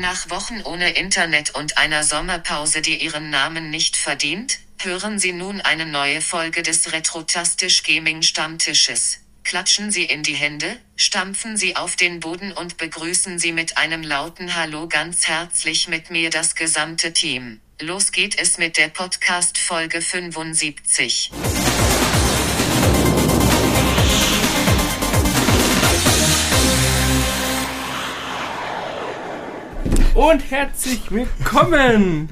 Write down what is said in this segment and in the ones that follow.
Nach Wochen ohne Internet und einer Sommerpause, die ihren Namen nicht verdient, hören Sie nun eine neue Folge des Retrotastisch Gaming Stammtisches. Klatschen Sie in die Hände, stampfen Sie auf den Boden und begrüßen Sie mit einem lauten Hallo ganz herzlich mit mir das gesamte Team. Los geht es mit der Podcast Folge 75. Und herzlich willkommen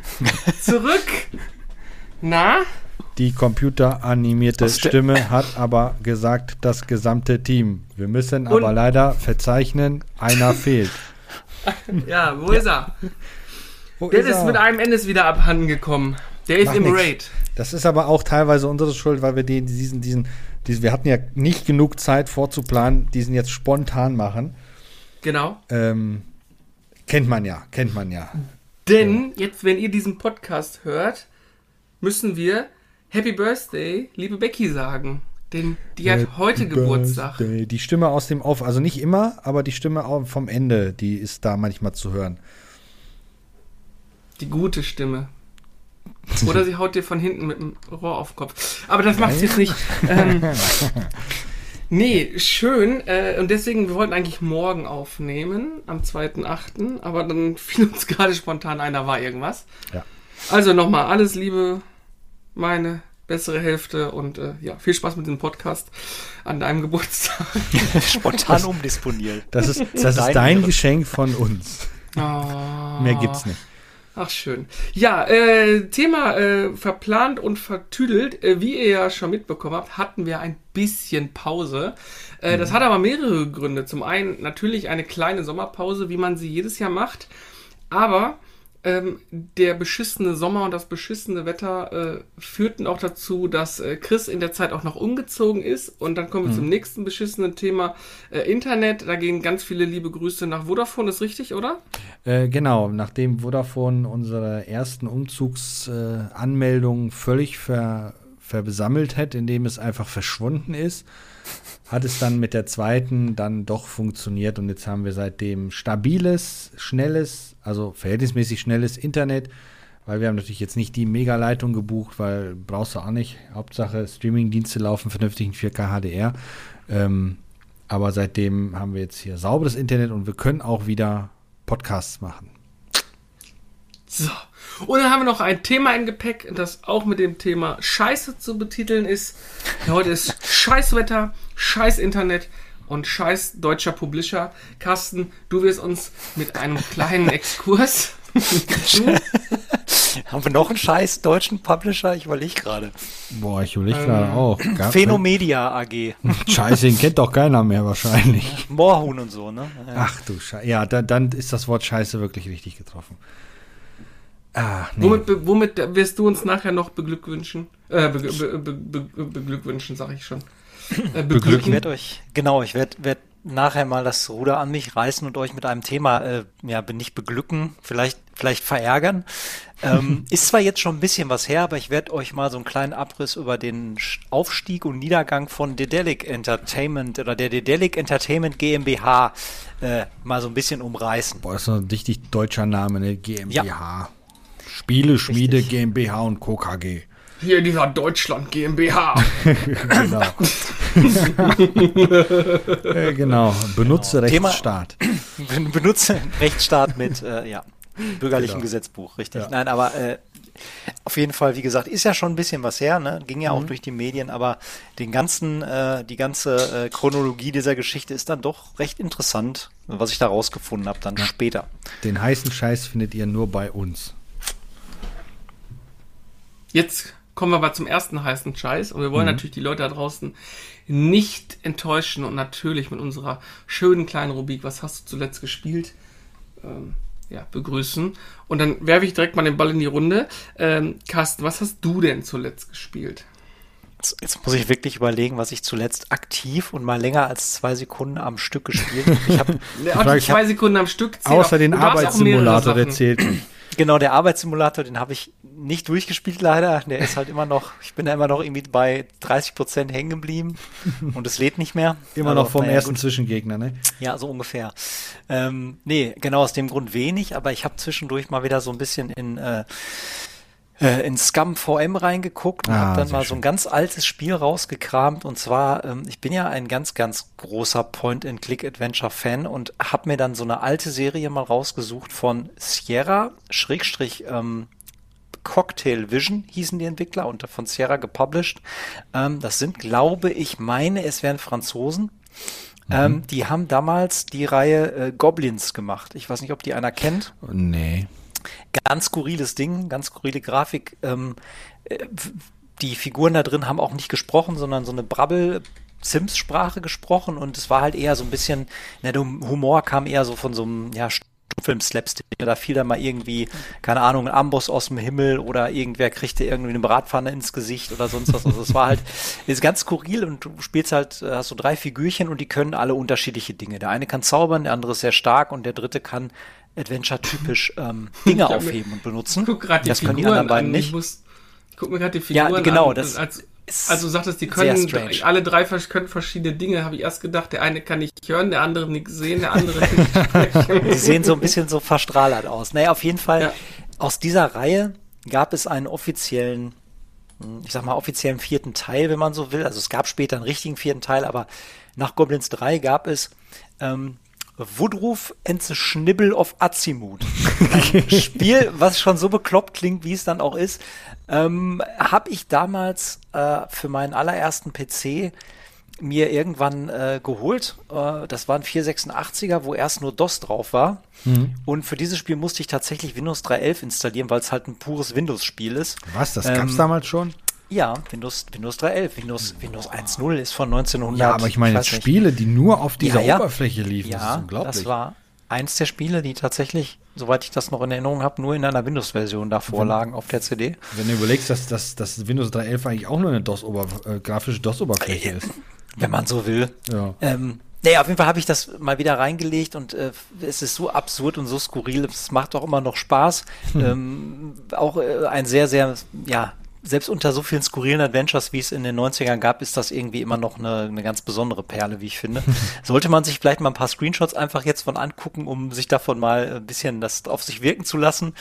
zurück. Na? Die computeranimierte Stimme hat aber gesagt, das gesamte Team. Wir müssen Und- aber leider verzeichnen, einer fehlt. Ja, wo ist er? Wo Der ist, er? mit einem Endes wieder abhanden gekommen. Der ist Macht im nix. Raid. Das ist aber auch teilweise unsere Schuld, weil wir den, diesen, diesen, diesen, wir hatten ja nicht genug Zeit vorzuplanen, diesen jetzt spontan machen. Genau. Ähm, kennt man ja, kennt man ja. Denn jetzt, wenn ihr diesen Podcast hört, müssen wir Happy Birthday, liebe Becky sagen. Denn die hat heute Geburtstag. Birthday. Die Stimme aus dem Off, also nicht immer, aber die Stimme vom Ende, die ist da manchmal zu hören. Die gute Stimme. Oder sie haut dir von hinten mit dem Rohr auf den Kopf. Aber das macht jetzt nicht. Ähm, nee, schön. Äh, und deswegen, wir wollten eigentlich morgen aufnehmen, am 2.8., aber dann fiel uns gerade spontan ein, da war irgendwas. Ja. Also nochmal, alles Liebe, meine bessere Hälfte und äh, ja, viel Spaß mit dem Podcast an deinem Geburtstag. Spontan umdisponiert. Das ist, das ist Dein. Geschenk von uns. Oh. Mehr gibt's nicht. Ach schön. Ja, äh, Thema äh, verplant und vertüdelt. Äh, wie ihr ja schon mitbekommen habt, hatten wir ein bisschen Pause. Äh, Das hat aber mehrere Gründe. Zum einen natürlich eine kleine Sommerpause, wie man sie jedes Jahr macht. Aber ähm, der beschissene Sommer und das beschissene Wetter äh, führten auch dazu, dass äh, Chris in der Zeit auch noch umgezogen ist. Und dann kommen wir zum nächsten beschissenen Thema äh, Internet. Da gehen ganz viele liebe Grüße nach Vodafone, ist richtig, oder? Äh, genau, nachdem Vodafone unsere ersten Umzugsanmeldungen Anmeldungen völlig ver, verbesammelt hat, indem es einfach verschwunden ist, hat es dann mit der zweiten dann doch funktioniert und jetzt haben wir seitdem stabiles, schnelles, also verhältnismäßig schnelles Internet, weil wir haben natürlich jetzt nicht die Megaleitung gebucht, weil brauchst du auch nicht. Hauptsache Streamingdienste laufen vernünftig in 4K HDR. Ähm, aber seitdem haben wir jetzt hier sauberes Internet und wir können auch wieder Podcasts machen. So. Und dann haben wir noch ein Thema im Gepäck, das auch mit dem Thema Scheiße zu betiteln ist. Heute ist Scheißwetter, Scheiß Internet und Scheiß deutscher Publisher. Carsten, du wirst uns mit einem kleinen Exkurs. Haben wir noch einen scheiß deutschen Publisher? Ich überlege gerade. Boah, ich überlege gerade auch. Gab- Phänomedia AG. Scheiße, den kennt doch keiner mehr wahrscheinlich. Moorhuhn und so, ne? Ja. Ach du Scheiße. Ja, da, dann ist das Wort Scheiße wirklich richtig getroffen. Ah, nee. womit, womit wirst du uns nachher noch beglückwünschen? Äh, be, be, be, be, beglückwünschen, sag ich schon. Äh, Ich beglücken. werde euch, genau, ich werde werd nachher mal das Ruder an mich reißen und euch mit einem Thema, äh, ja, bin nicht beglücken, vielleicht, vielleicht verärgern. Ähm, ist zwar jetzt schon ein bisschen was her, aber ich werde euch mal so einen kleinen Abriss über den Aufstieg und Niedergang von Dedelic Entertainment oder der Dedelic Entertainment GmbH äh, mal so ein bisschen umreißen. Boah, das ist ein richtig deutscher Name, ne? GmbH. Spiele, Schmiede, Richtig. GmbH und Co. KG. Hier dieser Deutschland GmbH. Genau. äh, genau. Benutze Thema- Rechtsstaat. Ben- benutze Rechtsstaat mit äh, ja, bürgerlichem Genau. Gesetzbuch, richtig. Ja. Nein, aber äh, auf jeden Fall, wie gesagt, ist ja schon ein bisschen was her, ne? Ging ja Mhm. auch durch die Medien, aber den ganzen, äh, die ganze äh, Chronologie dieser Geschichte ist dann doch recht interessant, was ich da rausgefunden habe, dann später. Den heißen Scheiß findet ihr nur bei uns. Jetzt kommen wir aber zum ersten heißen Scheiß und wir wollen natürlich die Leute da draußen nicht enttäuschen und natürlich mit unserer schönen kleinen Rubrik, was hast du zuletzt gespielt, ähm, ja, begrüßen. Und dann werfe ich direkt mal den Ball in die Runde. Ähm, Carsten, was hast du denn zuletzt gespielt? Jetzt, muss ich wirklich überlegen, was ich zuletzt aktiv und mal länger als zwei Sekunden am Stück gespielt habe. Ich habe Ja, zwei Sekunden am Stück. Außer auch- den Arbeitssimulator, der Sachen- zählt nicht. Genau, der Arbeitssimulator, den habe ich nicht durchgespielt leider. Der ist halt immer noch, ich bin da immer noch irgendwie bei 30 Prozent hängen geblieben und es lädt nicht mehr. Immer aber, noch vom naja, ersten gut. Zwischengegner, ne? Ja, so ungefähr. Ähm, nee, genau aus dem Grund wenig, aber ich habe zwischendurch mal wieder so ein bisschen in äh, äh, in Scum VM reingeguckt und Ah, habe dann mal so schön. ein ganz altes Spiel rausgekramt und zwar, ähm, ich bin ja ein ganz, ganz großer Point-and-Click-Adventure-Fan und habe mir dann so eine alte Serie mal rausgesucht von Sierra, Schrägstrich, ähm, Cocktail Vision hießen die Entwickler und von Sierra gepublished. Ähm, das sind, glaube ich, meine, es wären Franzosen. Ähm, die haben damals die Reihe äh, Goblins gemacht. Ich weiß nicht, ob die einer kennt Nee. ganz skurriles Ding, ganz skurrile Grafik. Ähm, äh, die Figuren da drin haben auch nicht gesprochen, sondern so eine Brabbel Sims-Sprache gesprochen und es war halt eher so ein bisschen, na, der Humor kam eher so von so einem, ja, Film-Slapstick. Da fiel dann mal irgendwie, keine Ahnung, ein Amboss aus dem Himmel oder irgendwer kriegte irgendwie eine Bratpfanne ins Gesicht oder sonst was. Also es war halt, ist ganz skurril und du spielst halt, äh, hast so drei Figürchen und die können alle unterschiedliche Dinge. Der eine kann zaubern, der andere ist sehr stark und der dritte kann Adventure-typisch ähm, Dinge aufheben und benutzen. Guck gerade die das können Figuren die anderen beiden an. nicht. Ich, muss, guck mir gerade die Ja, Figuren genau, an. das als, also du sagtest, die können alle drei können verschiedene Dinge, habe ich erst gedacht. Der eine kann nicht hören, der andere nicht sehen, der andere nicht sprechen. Die sehen so ein bisschen so verstrahlert aus. Naja, auf jeden Fall, Ja. aus dieser Reihe gab es einen offiziellen, hm, ich sag mal, offiziellen vierten Teil, wenn man so will. Also es gab später einen richtigen vierten Teil, aber nach Goblins 3 gab es ähm, Woodroof and the Schnibbel of Azimut. Ein Spiel, was schon so bekloppt klingt, wie es dann auch ist, ähm, habe ich damals äh, für meinen allerersten PC mir irgendwann äh, geholt. Äh, das war ein 486er, wo erst nur DOS drauf war. Und für dieses Spiel musste ich tatsächlich Windows 3.11 installieren, weil es halt ein pures Windows-Spiel ist. Was? Das Ähm, gab's damals schon? Ja, Windows, Windows 3.11. Windows, Windows 1.0 ist von 1900. Ja, aber ich meine jetzt. Spiele, die nur auf dieser Ja, ja. Oberfläche liefen. das ist Ja, unglaublich. das war eins der Spiele, die tatsächlich, soweit ich das noch in Erinnerung habe, nur in einer Windows-Version da vorlagen auf der CD. Wenn du überlegst, dass, dass, dass Windows 3.11 eigentlich auch nur eine DOS äh, grafische DOS-Oberfläche ist. Wenn man so will. Ja. Ähm, naja, auf jeden Fall habe ich das mal wieder reingelegt und äh, es ist so absurd und so skurril. Es macht auch immer noch Spaß. Ähm, auch äh, ein sehr, sehr, ja, selbst unter so vielen skurrilen Adventures, wie es in den 90ern gab, ist das irgendwie immer noch eine, eine ganz besondere Perle, wie ich finde. Sollte man sich vielleicht mal ein paar Screenshots einfach jetzt von angucken, um sich davon mal ein bisschen das auf sich wirken zu lassen.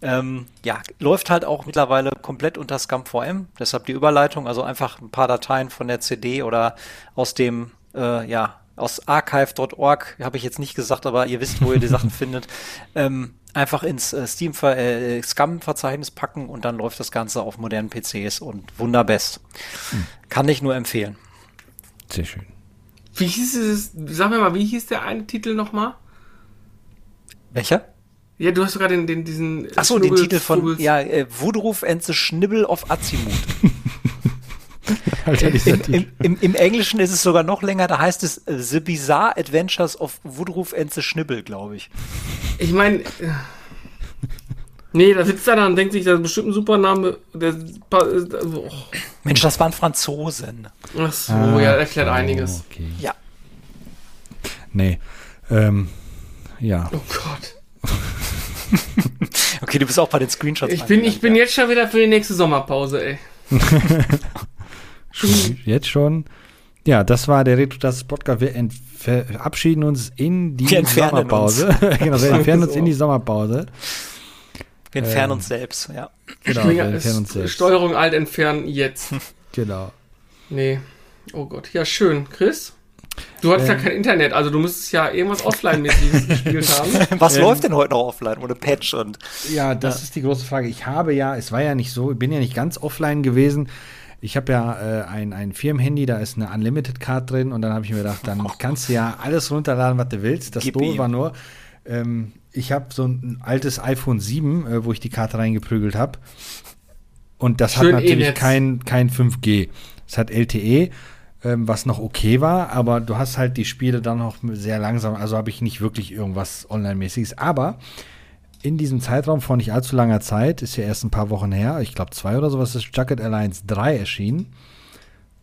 Ähm, ja, läuft halt auch mittlerweile komplett unter Scum VM, deshalb die Überleitung, also einfach ein paar Dateien von der CD oder aus dem, äh, ja, aus archive.org, habe ich jetzt nicht gesagt, aber ihr wisst, wo ihr die Sachen findet, ähm, einfach ins äh, Steam äh, Scum-Verzeichnis packen und dann läuft das Ganze auf modernen PCs und wunderbest. Kann ich nur empfehlen. Sehr schön. Wie hieß es? Sag mir mal, wie hieß der eine Titel nochmal? Welcher? Ja, du hast sogar den, den diesen. Achso, den Titel von, Schnubbels- ja, äh, Woodroof and the Schnibbel of Azimut. Alter, dieser Im, im, im, Im Englischen ist es sogar noch länger, da heißt es äh, The Bizarre Adventures of Woodroof and the Schnibbel, glaube ich. Ich meine. Nee, da sitzt er da und denkt sich, das ist bestimmt ein super Name. Der, oh. Mensch, das waren Franzosen. Ach so, Ah, ja, erklärt einiges. Okay. Ja. Nee. Ähm, ja. Oh Gott. Okay, du bist auch bei den Screenshots. Ich bin, ich bin jetzt schon wieder für die nächste Sommerpause, ey. Schon, jetzt schon. Ja, das war der Retrotas Podcast. Wir verabschieden uns in die Sommerpause. genau, wir entfernen uns in die Sommerpause. Wir entfernen ähm, uns selbst, ja. Genau, wir entfernen uns selbst. Steuerung alt entfernen jetzt. Genau. Nee. Oh Gott. Ja, schön. Chris? Du hattest ja Ähm. kein Internet, also du müsstest ja irgendwas Offline-mäßiges gespielt haben. Was Ähm, läuft denn heute noch offline ohne Patch und Ja, das ist die große Frage. Ich habe ja, es war ja nicht so, ich bin ja nicht ganz offline gewesen. Ich habe ja äh, ein, ein Firmenhandy, da ist eine Unlimited Card drin und dann habe ich mir gedacht, dann kannst du ja alles runterladen, was du willst. Das Gib Doofe war nur, ähm, ich habe so ein altes iPhone 7, äh, wo ich die Karte reingeprügelt habe. Und das Schön hat natürlich E-Netz. kein, kein 5G. Es hat LTE, ähm, was noch okay war, aber du hast halt die Spiele dann noch sehr langsam. Also habe ich nicht wirklich irgendwas Online-mäßiges. Aber in diesem Zeitraum von nicht allzu langer Zeit, ist ja erst ein paar Wochen her, ich glaube zwei oder sowas, ist Jacket Alliance 3 erschienen.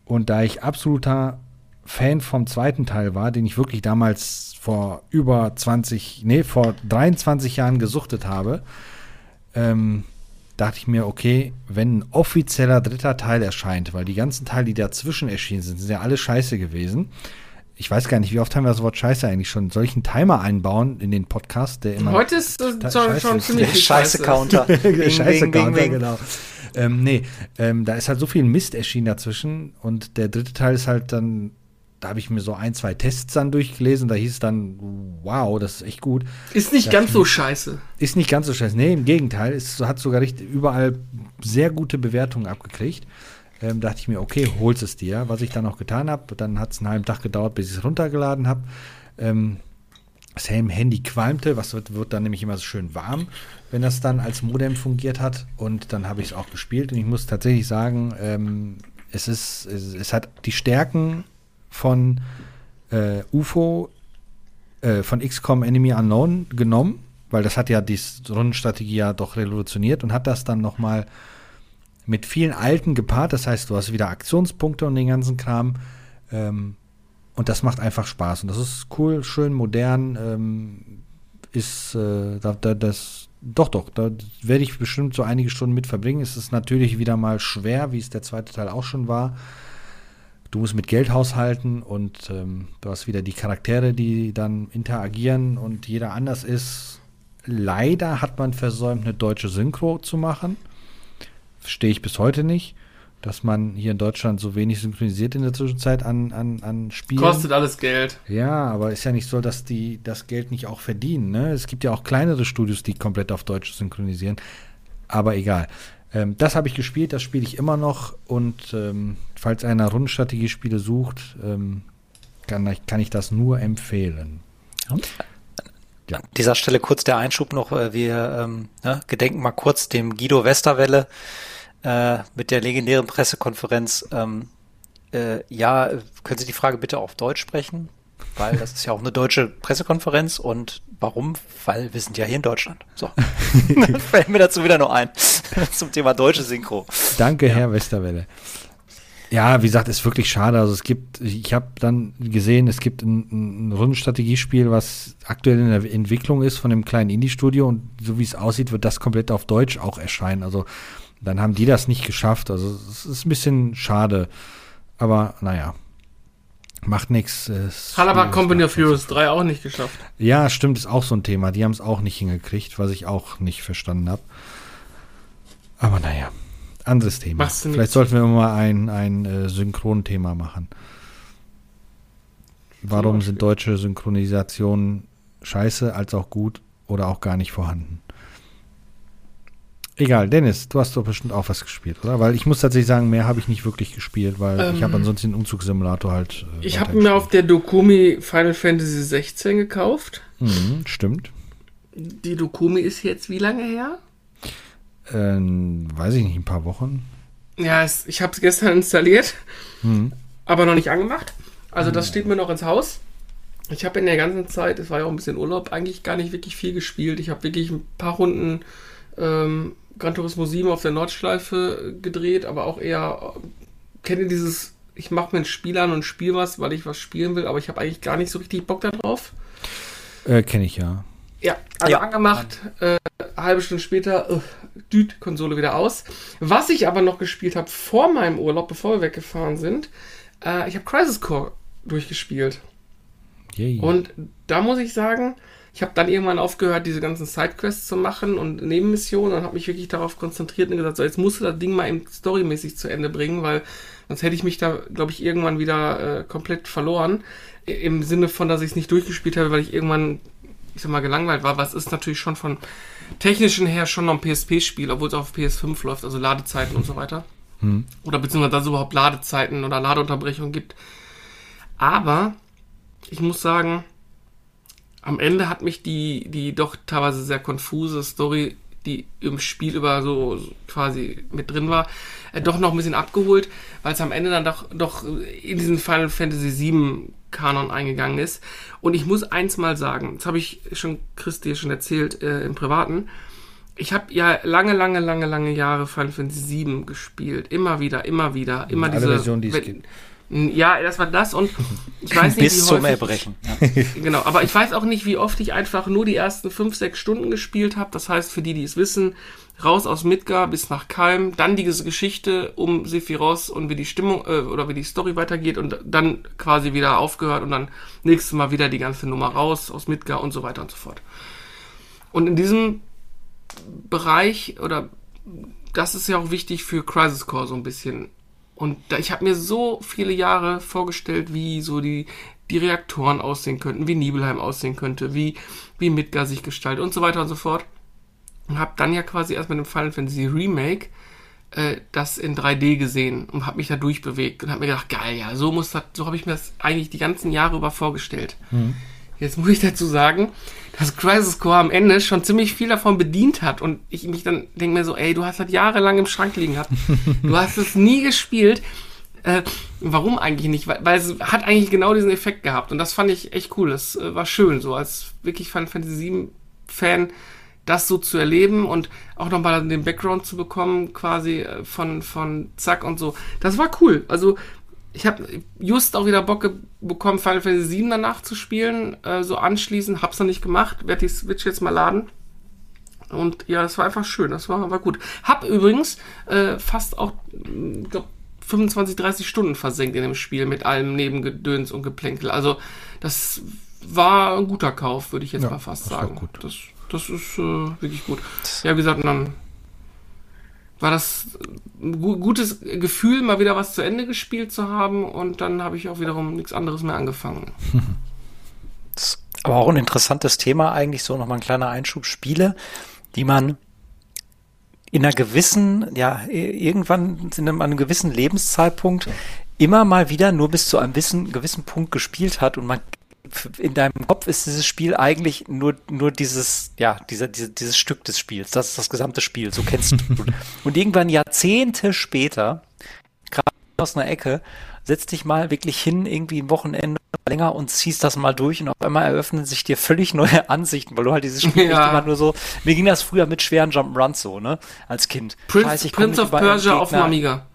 Und da ich absoluter Fan vom zweiten Teil war, den ich wirklich damals vor über 20, nee, vor 23 Jahren gesuchtet habe, ähm, dachte ich mir, okay, wenn ein offizieller dritter Teil erscheint, weil die ganzen Teile, die dazwischen erschienen sind, sind ja alle scheiße gewesen. Ich weiß gar nicht, wie oft haben wir das Wort Scheiße eigentlich schon. Einen Timer einbauen in den Podcast, der immer. Heute ist Ta- schon, Scheiße schon ziemlich viel Scheiße. Scheiße-Counter. Der Scheiße Bing, bing, Counter, bing. genau. Ähm, nee, ähm, da ist halt so viel Mist erschienen dazwischen und der dritte Teil ist halt dann, da habe ich mir so ein, zwei Tests dann durchgelesen, da hieß es dann, wow, das ist echt gut. Ist nicht ganz so scheiße. Ist nicht ganz so scheiße. Nee, im Gegenteil, es hat sogar richtig, überall sehr gute Bewertungen abgekriegt. Ähm, dachte ich mir, okay, holst es dir. Was ich dann auch getan habe, dann hat es einen halben Tag gedauert, bis ich es runtergeladen habe. Ähm, das Handy qualmte, was wird, wird dann nämlich immer so schön warm, wenn das dann als Modem fungiert hat. Und dann habe ich es auch gespielt. Und ich muss tatsächlich sagen, ähm, es ist, es, es hat die Stärken von äh, UFO, äh, von XCOM Enemy Unknown genommen, weil das hat ja die Rundenstrategie ja doch revolutioniert und hat das dann nochmal mit vielen alten gepaart. Das heißt, du hast wieder Aktionspunkte und den ganzen Kram. Ähm, und das macht einfach Spaß. Und das ist cool, schön, modern. Ähm, ist äh, da, da, das. Doch, doch, da werde ich bestimmt so einige Stunden mit verbringen. Es ist natürlich wieder mal schwer, wie es der zweite Teil auch schon war. Du musst mit Geld haushalten und ähm, du hast wieder die Charaktere, die dann interagieren und jeder anders ist. Leider hat man versäumt, eine deutsche Synchro zu machen. Verstehe ich bis heute nicht, dass man hier in Deutschland so wenig synchronisiert in der Zwischenzeit an, an, an Spielen. Kostet alles Geld. Ja, aber ist ja nicht so, dass die das Geld nicht auch verdienen. Ne? Es gibt ja auch kleinere Studios, die komplett auf Deutsch synchronisieren. Aber egal. Ähm, das habe ich gespielt, das spiele ich immer noch. Und ähm, falls einer Rundenstrategiespiele sucht, ähm, kann, ich, kann ich das nur empfehlen. An dieser Stelle kurz der Einschub noch. äh, Wir ähm, ne, gedenken mal kurz dem Guido Westerwelle äh, mit der legendären Pressekonferenz. Ähm, äh, ja, können Sie die Frage bitte auf Deutsch sprechen? Weil das ist ja auch eine deutsche Pressekonferenz. Und warum? Weil wir sind ja hier in Deutschland. So. Fällt mir dazu wieder noch ein. Zum Thema deutsche Synchro. Danke, Herr Westerwelle. Ja, wie gesagt, ist wirklich schade. Also es gibt, ich habe dann gesehen, es gibt ein, ein Rundenstrategiespiel, was aktuell in der Entwicklung ist von einem kleinen Indie-Studio und so wie es aussieht, wird das komplett auf Deutsch auch erscheinen. Also dann haben die das nicht geschafft. Also es ist ein bisschen schade. Aber naja, macht nichts. Hat aber Company of Heroes 3 auch nicht geschafft. Ja, stimmt, ist auch so ein Thema. Die haben es auch nicht hingekriegt, was ich auch nicht verstanden habe. Aber naja, anderes Thema. Vielleicht nichts. sollten wir mal ein, ein äh, Synchronthema machen. Warum sind deutsche Synchronisationen scheiße, als auch gut oder auch gar nicht vorhanden? Egal, Dennis, du hast doch bestimmt auch was gespielt, oder? Weil ich muss tatsächlich sagen, mehr habe ich nicht wirklich gespielt, weil ich Ähm, habe ansonsten den Umzugssimulator halt. Äh, Ich habe mir auf der Dokumi Final Fantasy 16 gekauft. Mhm, stimmt. Die Dokumi ist jetzt wie lange her? Ähm, weiß ich nicht, ein paar Wochen. Ja, es, ich habe es gestern installiert, Mhm. aber noch nicht angemacht. Also das steht mir noch ins Haus. Ich habe in der ganzen Zeit, es war ja auch ein bisschen Urlaub, eigentlich gar nicht wirklich viel gespielt. Ich habe wirklich ein paar Runden ähm, Gran Turismo 7 auf der Nordschleife gedreht, aber auch eher, äh, kennt ihr dieses, ich mache mir ein Spiel an und spiele was, weil ich was spielen will, aber ich habe eigentlich gar nicht so richtig Bock darauf. Äh, Kenne ich ja. Ja, also Ja. angemacht, äh, eine halbe Stunde später, uh, düt, Konsole wieder aus. Was ich aber noch gespielt habe vor meinem Urlaub, bevor wir weggefahren sind, äh, ich habe Crisis Core durchgespielt. Yay. Und da muss ich sagen, ich habe dann irgendwann aufgehört, diese ganzen Sidequests zu machen und Nebenmissionen und habe mich wirklich darauf konzentriert und gesagt, so, jetzt musst du das Ding mal eben storymäßig zu Ende bringen, weil sonst hätte ich mich da, glaube ich, irgendwann wieder äh, komplett verloren. Im Sinne von, dass ich es nicht durchgespielt habe, weil ich irgendwann, ich sag mal, gelangweilt war. Was ist natürlich schon von technischen her schon noch ein PSP-Spiel, obwohl es auf PS5 läuft, also Ladezeiten und so weiter. Hm. Oder beziehungsweise dass es überhaupt Ladezeiten oder Ladeunterbrechungen gibt. Aber ich muss sagen, am Ende hat mich die, die doch teilweise sehr konfuse Story, die im Spiel über so, so quasi mit drin war, äh, doch noch ein bisschen abgeholt, weil es am Ende dann doch, doch in diesen Final Fantasy VII Kanon eingegangen ist. Und ich muss eins mal sagen, das habe ich schon Christi schon erzählt äh, im Privaten. Ich habe ja lange, lange, lange, lange Jahre Final Fantasy VII gespielt. Immer wieder, immer wieder. Immer diese. Versionen, die es wenn- gibt. Ja, das war das und ich weiß nicht, Bis wie zum Erbrechen. Ich, genau, aber ich weiß auch nicht, wie oft ich einfach nur die ersten fünf, sechs Stunden gespielt habe. Das heißt, für die, die es wissen, raus aus Midgar bis nach Kalm, dann diese Geschichte um Sephiroth und wie die Stimmung äh, oder wie die Story weitergeht und dann quasi wieder aufgehört und dann nächstes Mal wieder die ganze Nummer raus aus Midgar und so weiter und so fort. Und in diesem Bereich oder das ist ja auch wichtig für Crisis Core so ein bisschen. Und da, ich habe mir so viele Jahre vorgestellt, wie so die, die Reaktoren aussehen könnten, wie Nibelheim aussehen könnte, wie, wie Midgar sich gestaltet und so weiter und so fort. Und habe dann ja quasi erst mit dem Final Fantasy Remake äh, das in 3D gesehen und habe mich da durchbewegt und habe mir gedacht, geil, ja, so muss das, so habe ich mir das eigentlich die ganzen Jahre über vorgestellt. Jetzt muss ich dazu sagen, dass Crisis Core am Ende schon ziemlich viel davon bedient hat und ich mich dann denke mir so, ey, du hast das jahrelang im Schrank liegen gehabt, du hast es nie gespielt. Äh, warum eigentlich nicht? Weil, weil es hat eigentlich genau diesen Effekt gehabt und das fand ich echt cool. Das äh, war schön, so als wirklich Final Fantasy 7 Fan das so zu erleben und auch nochmal den Background zu bekommen, quasi äh, von, von Zack und so. Das war cool. Also ich habe just auch wieder Bock bekommen, Final Fantasy 7 danach zu spielen, äh, so anschließend. Hab's noch nicht gemacht, werde die Switch jetzt mal laden. Und ja, das war einfach schön, das war, war gut. Hab übrigens äh, fast auch, ich glaube, 25, 30 Stunden versenkt in dem Spiel mit allem Nebengedöns und Geplänkel. Also das war ein guter Kauf, würde ich jetzt Ja, mal fast das war sagen. gut. Das, das ist äh, wirklich gut. Ja, wie gesagt, und dann war das ein gu gutes Gefühl, mal wieder was zu Ende gespielt zu haben und dann habe ich auch wiederum nichts anderes mehr angefangen. Aber auch ein interessantes Thema eigentlich, so nochmal ein kleiner Einschub. Spiele, die man in einer gewissen, ja, irgendwann in einem, einem gewissen Lebenszeitpunkt immer mal wieder nur bis zu einem gewissen, gewissen Punkt gespielt hat und man in deinem Kopf ist dieses Spiel eigentlich nur, nur dieses, ja, dieser, diese, dieses Stück des Spiels. Das ist das gesamte Spiel. So kennst du. Und irgendwann Jahrzehnte später, gerade aus einer Ecke, setz dich mal wirklich hin, irgendwie ein Wochenende länger und ziehst das mal durch und auf einmal eröffnen sich dir völlig neue Ansichten, weil du halt dieses Spiel Ja. immer nur so, mir ging das früher mit schweren Jump'n'Runs so, ne, als Kind. Prince, Scheiße, ich Prince of Persia auf dem Amiga.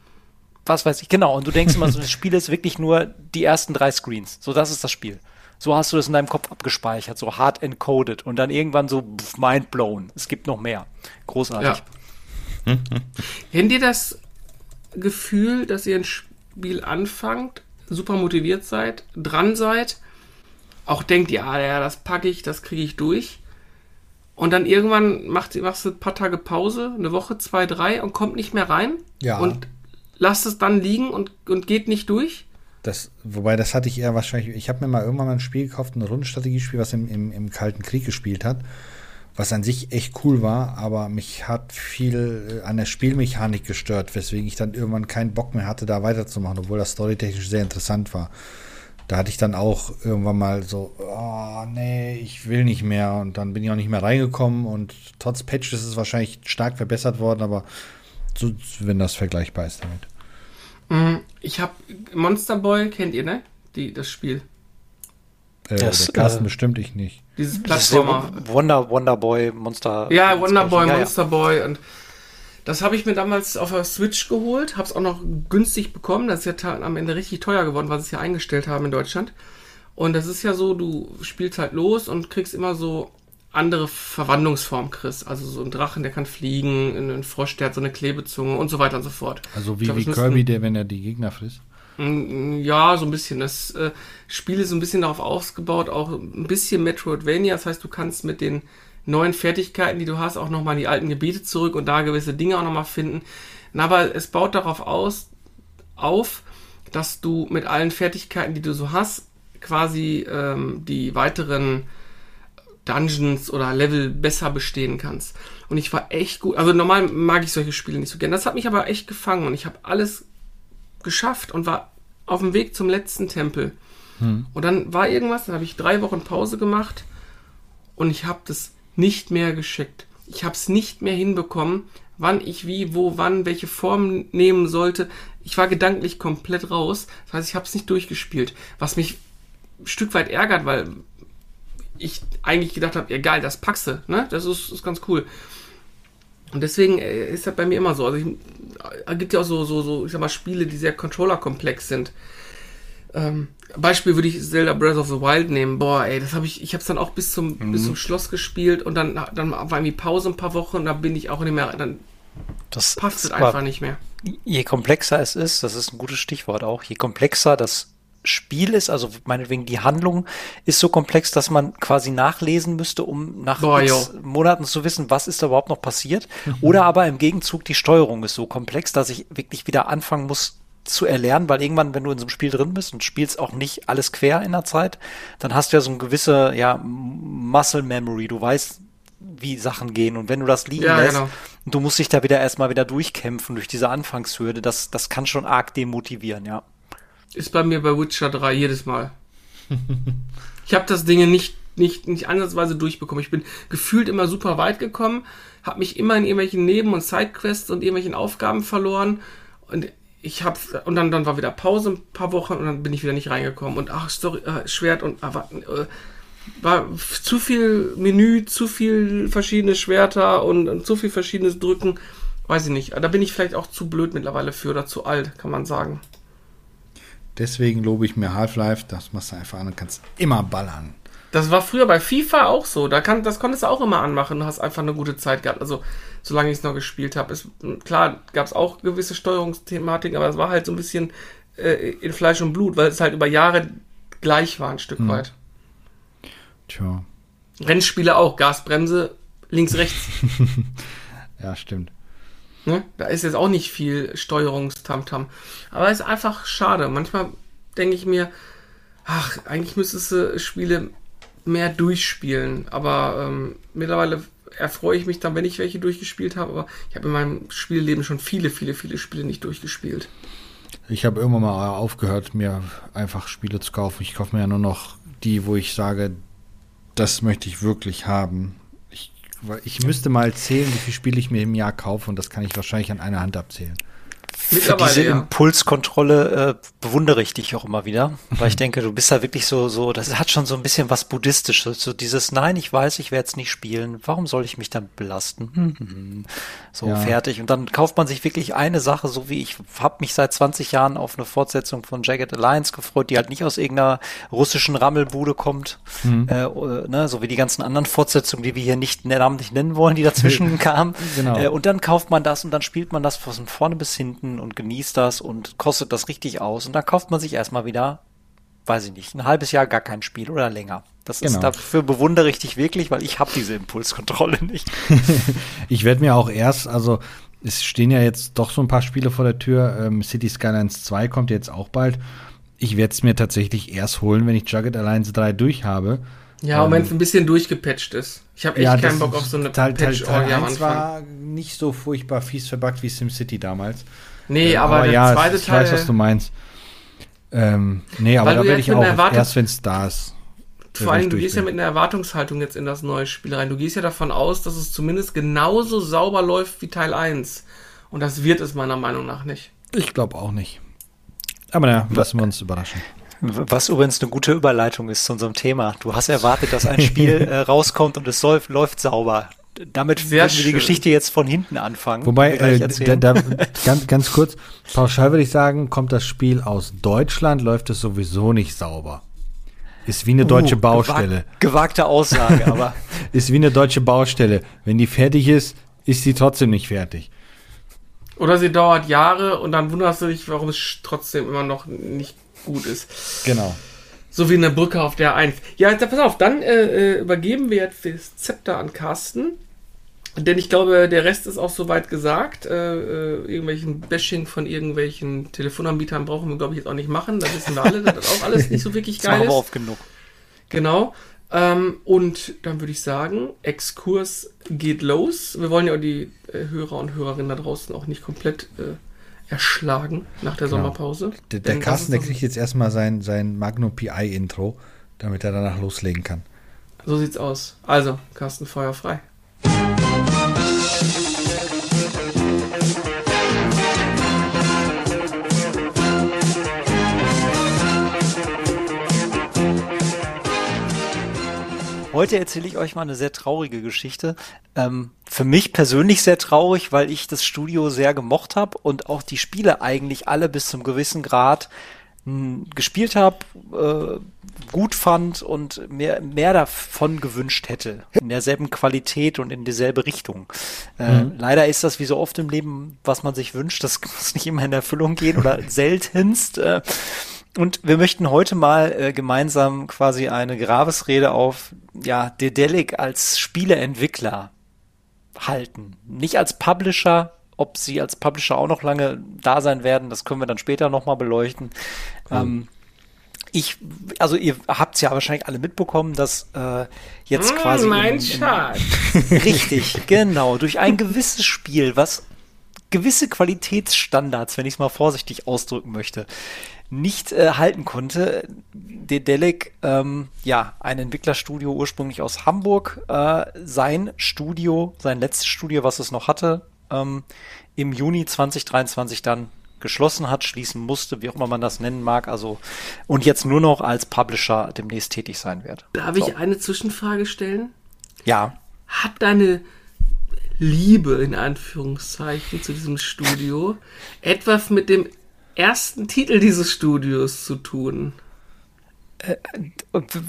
was weiß ich, genau. Und du denkst immer so, das Spiel ist wirklich nur die ersten drei Screens. So, das ist das Spiel. So hast du das in deinem Kopf abgespeichert, so hard encoded und dann irgendwann so pff, mind blown. Es gibt noch mehr. Großartig. Ja. Kennt ihr das Gefühl, dass ihr ein Spiel anfangt, super motiviert seid, dran seid, auch denkt, ja, ja, das packe ich, das kriege ich durch. Und dann irgendwann macht, machst du ein paar Tage Pause, eine Woche, zwei, drei und kommt nicht mehr rein. Ja. Und lasst es dann liegen und, und geht nicht durch. Das, wobei, das hatte ich eher wahrscheinlich. Ich habe mir mal irgendwann mal ein Spiel gekauft, ein Rundenstrategiespiel, was im, im, im Kalten Krieg gespielt hat, was an sich echt cool war, aber mich hat viel äh, an der Spielmechanik gestört, weswegen ich dann irgendwann keinen Bock mehr hatte, da weiterzumachen, obwohl das storytechnisch sehr interessant war. Da hatte ich dann auch irgendwann mal so, oh nee, ich will nicht mehr. Und dann bin ich auch nicht mehr reingekommen. Und trotz Patch ist es wahrscheinlich stark verbessert worden, aber so, wenn das vergleichbar ist damit. Mm, Ich habe Monster Boy, kennt ihr, ne? Die, das Spiel. Äh, Das, der Carsten äh, bestimmt ich nicht. Dieses Plattformer. Wonder, Wonder Boy, Monster. Ja, Wonderboy, Ja, ja. Monster Boy und das habe ich mir damals auf der Switch geholt, habe es auch noch günstig bekommen. Das ist ja am Ende richtig teuer geworden, was sie ja eingestellt haben in Deutschland. Und das ist ja so, du spielst halt los und kriegst immer so andere Verwandlungsformen, Chris. Also so ein Drachen, der kann fliegen, ein Frosch, der hat so eine Klebezunge und so weiter und so fort. Also wie, glaub, wie Kirby, der, wenn er die Gegner frisst. Mm, Ja, so ein bisschen. Das äh, Spiel ist so ein bisschen darauf ausgebaut, auch ein bisschen Metroidvania. Das heißt, du kannst mit den neuen Fertigkeiten, die du hast, auch nochmal in die alten Gebiete zurück und da gewisse Dinge auch nochmal finden. Na, Aber es baut darauf aus, auf, dass du mit allen Fertigkeiten, die du so hast, quasi ähm, die weiteren Dungeons oder Level besser bestehen kannst. Und ich war echt gut. Also normal mag ich solche Spiele nicht so gern. Das hat mich aber echt gefangen und ich habe alles geschafft und war auf dem Weg zum letzten Tempel. Und dann war irgendwas, dann habe ich drei Wochen Pause gemacht und ich habe das nicht mehr geschickt. Ich habe es nicht mehr hinbekommen, wann ich wie, wo, wann, welche Form nehmen sollte. Ich war gedanklich komplett raus. Das heißt, ich habe es nicht durchgespielt. Was mich ein Stück weit ärgert, weil ich eigentlich gedacht habe, ja geil, das packst du, ne? Das ist, ist ganz cool. Und deswegen äh, ist das bei mir immer so. Also es gibt ja auch so, so, so, ich sag mal, Spiele, die sehr Controller-komplex sind. Ähm, Beispiel würde ich Zelda Breath of the Wild nehmen. Boah, ey, das habe ich, ich habe es dann auch bis zum Mhm. bis zum Schloss gespielt und dann dann war irgendwie Pause ein paar Wochen und da bin ich auch nicht mehr, dann Das passt es einfach nicht mehr. Je komplexer es ist, das ist ein gutes Stichwort auch, je komplexer das Spiel ist, also meinetwegen die Handlung ist so komplex, dass man quasi nachlesen müsste, um nach Boah, Monaten zu wissen, was ist da überhaupt noch passiert. Oder aber im Gegenzug die Steuerung ist so komplex, dass ich wirklich wieder anfangen muss zu erlernen, weil irgendwann, wenn du in so einem Spiel drin bist und spielst auch nicht alles quer in der Zeit, dann hast du ja so eine gewisse, ja, Muscle Memory. Du weißt, wie Sachen gehen. Und wenn du das liegen Ja, lässt, genau. du musst dich da wieder erstmal wieder durchkämpfen durch diese Anfangshürde, das, das kann schon arg demotivieren, ja. Ist bei mir bei Witcher 3 jedes Mal. ich habe das Ding nicht, nicht, nicht ansatzweise durchbekommen. Ich bin gefühlt immer super weit gekommen, habe mich immer in irgendwelchen Neben- und Sidequests und irgendwelchen Aufgaben verloren und ich habe und dann, dann war wieder Pause ein paar Wochen und dann bin ich wieder nicht reingekommen und ach Story äh, Schwert und wa- äh, war zu viel Menü, zu viel verschiedene Schwerter und, und zu viel verschiedenes Drücken, weiß ich nicht. Da bin ich vielleicht auch zu blöd mittlerweile für oder zu alt, kann man sagen. Deswegen lobe ich mir Half-Life, das machst du einfach an und kannst immer ballern. Das war früher bei FIFA auch so. Da kann, das konntest du auch immer anmachen. Du hast einfach eine gute Zeit gehabt. Also, solange ich es noch gespielt habe. Ist, klar, gab es auch gewisse Steuerungsthematiken, aber es war halt so ein bisschen äh, in Fleisch und Blut, weil es halt über Jahre gleich war, ein Stück Mhm. weit. Tja, Rennspiele auch. Gasbremse, links, rechts. ja, stimmt. Ne? Da ist jetzt auch nicht viel Steuerungstamtam. Aber es ist einfach schade. Manchmal denke ich mir, ach, eigentlich müsstest du Spiele mehr durchspielen. Aber ähm, mittlerweile erfreue ich mich dann, wenn ich welche durchgespielt habe. Aber ich habe in meinem Spielleben schon viele, viele, viele Spiele nicht durchgespielt. Ich habe irgendwann mal aufgehört, mir einfach Spiele zu kaufen. Ich kaufe mir ja nur noch die, wo ich sage, das möchte ich wirklich haben. Ich, weil ich müsste mal zählen, wie viele Spiele ich mir im Jahr kaufe und das kann ich wahrscheinlich an einer Hand abzählen. Für diese ja. Impulskontrolle äh, bewundere ich dich auch immer wieder, weil ich denke, du bist da wirklich so, so, das hat schon so ein bisschen was Buddhistisches, so dieses, nein, ich weiß, ich werde es nicht spielen, warum soll ich mich dann belasten? Hm, hm, hm. So, Ja. fertig. Und dann kauft man sich wirklich eine Sache, so wie ich habe mich seit 20 Jahren auf eine Fortsetzung von Jagged Alliance gefreut, die halt nicht aus irgendeiner russischen Rammelbude kommt, äh, äh, ne, so wie die ganzen anderen Fortsetzungen, die wir hier nicht namentlich nennen wollen, die dazwischen kamen. Genau. Äh, und dann kauft man das und dann spielt man das von vorne bis hinten und genießt das und kostet das richtig aus. Und dann kauft man sich erstmal wieder, weiß ich nicht, ein halbes Jahr gar kein Spiel oder länger. Das ist Genau. dafür bewundere ich dich wirklich, weil ich habe diese Impulskontrolle nicht. Ich werde mir auch erst, also es stehen ja jetzt doch so ein paar Spiele vor der Tür. Ähm, City Skylines 2 kommt jetzt auch bald. Ich werde es mir tatsächlich erst holen, wenn ich Jagged Alliance 3 durch habe. Ja, und wenn es ein bisschen durchgepatcht ist. Ich habe echt das keinen Bock ist- auf so eine Teil, Teil, Patch Teil am 1 Anfang. war nicht so furchtbar fies verbuggt wie SimCity damals. Nee, Ähm, aber, der ja, zweite ich Teil. weiß, was du meinst. Ähm, nee, aber da jetzt ich auch Erwartung- erst, wenn es da ist. Vor allem, ich du gehst ja bin. mit einer Erwartungshaltung jetzt in das neue Spiel rein. Du gehst ja davon aus, dass es zumindest genauso sauber läuft wie Teil 1. Und das wird es meiner Meinung nach nicht. Ich glaube auch nicht. Aber naja, lassen wir uns überraschen. Was übrigens eine gute Überleitung ist zu unserem Thema. Du hast erwartet, dass ein Spiel äh, rauskommt und es läuft, läuft sauber. Damit Sehr werden wir die. Geschichte jetzt von hinten anfangen. Wobei, äh, da, da, ganz, ganz kurz, pauschal würde ich sagen, kommt das Spiel aus Deutschland, läuft es sowieso nicht sauber. Ist wie eine deutsche Uh, Baustelle. gewag- Gewagte Aussage, aber Ist wie eine deutsche Baustelle. Wenn die fertig ist, ist sie trotzdem nicht fertig. Oder sie dauert Jahre und dann wunderst du dich, warum es trotzdem immer noch nicht gut ist. Genau. So wie eine Brücke auf der 1. Ja, jetzt, pass auf, dann äh, äh, übergeben wir jetzt das Zepter an Carsten. Denn ich glaube, der Rest ist auch soweit gesagt. Äh, äh, irgendwelchen Bashing von irgendwelchen Telefonanbietern brauchen wir, glaube ich, jetzt auch nicht machen. Da wissen wir alle, dass das auch alles nicht so wirklich geil ist. oft genug. Genau. Ähm, und dann würde ich sagen, Exkurs geht los. Wir wollen ja die äh, Hörer und Hörerinnen da draußen auch nicht komplett äh, erschlagen nach der Genau. Sommerpause. Der, der Carsten, der kriegt jetzt erstmal sein, sein Magnum PI-Intro, damit er danach loslegen kann. So sieht's aus. Also, Carsten, Feuer frei. Heute erzähle ich euch mal eine sehr traurige Geschichte. Ähm, für mich persönlich sehr traurig, weil ich das Studio sehr gemocht habe und auch die Spiele eigentlich alle bis zum gewissen Grad hm, gespielt habe, äh, gut fand und mir mehr davon gewünscht hätte. In derselben Qualität und in dieselbe Richtung. Äh, mhm. Leider ist das wie so oft im Leben, was man sich wünscht, das muss nicht immer in Erfüllung gehen oder seltenst. Äh, und wir möchten heute mal äh, gemeinsam quasi eine Grabesrede auf ja, Dedelic als Spieleentwickler halten. Nicht als Publisher, ob sie als Publisher auch noch lange da sein werden, das können wir dann später nochmal beleuchten. Cool. Ähm, ich, also ihr habt es ja wahrscheinlich alle mitbekommen, dass äh, jetzt mm, quasi mein in, in, richtig, genau, durch ein gewisses Spiel, was gewisse Qualitätsstandards, wenn ich es mal vorsichtig ausdrücken möchte, nicht äh, halten konnte. Dedelic, ähm, ja, ein Entwicklerstudio ursprünglich aus Hamburg, äh, sein Studio, sein letztes Studio, was es noch hatte, ähm, im Juni 2023 dann geschlossen hat, schließen musste, wie auch immer man das nennen mag, also und jetzt nur noch als Publisher demnächst tätig sein wird. Darf so. ich eine Zwischenfrage stellen? Ja. Hat deine Liebe in Anführungszeichen zu diesem Studio etwas mit dem ersten Titel dieses Studios zu tun? Äh,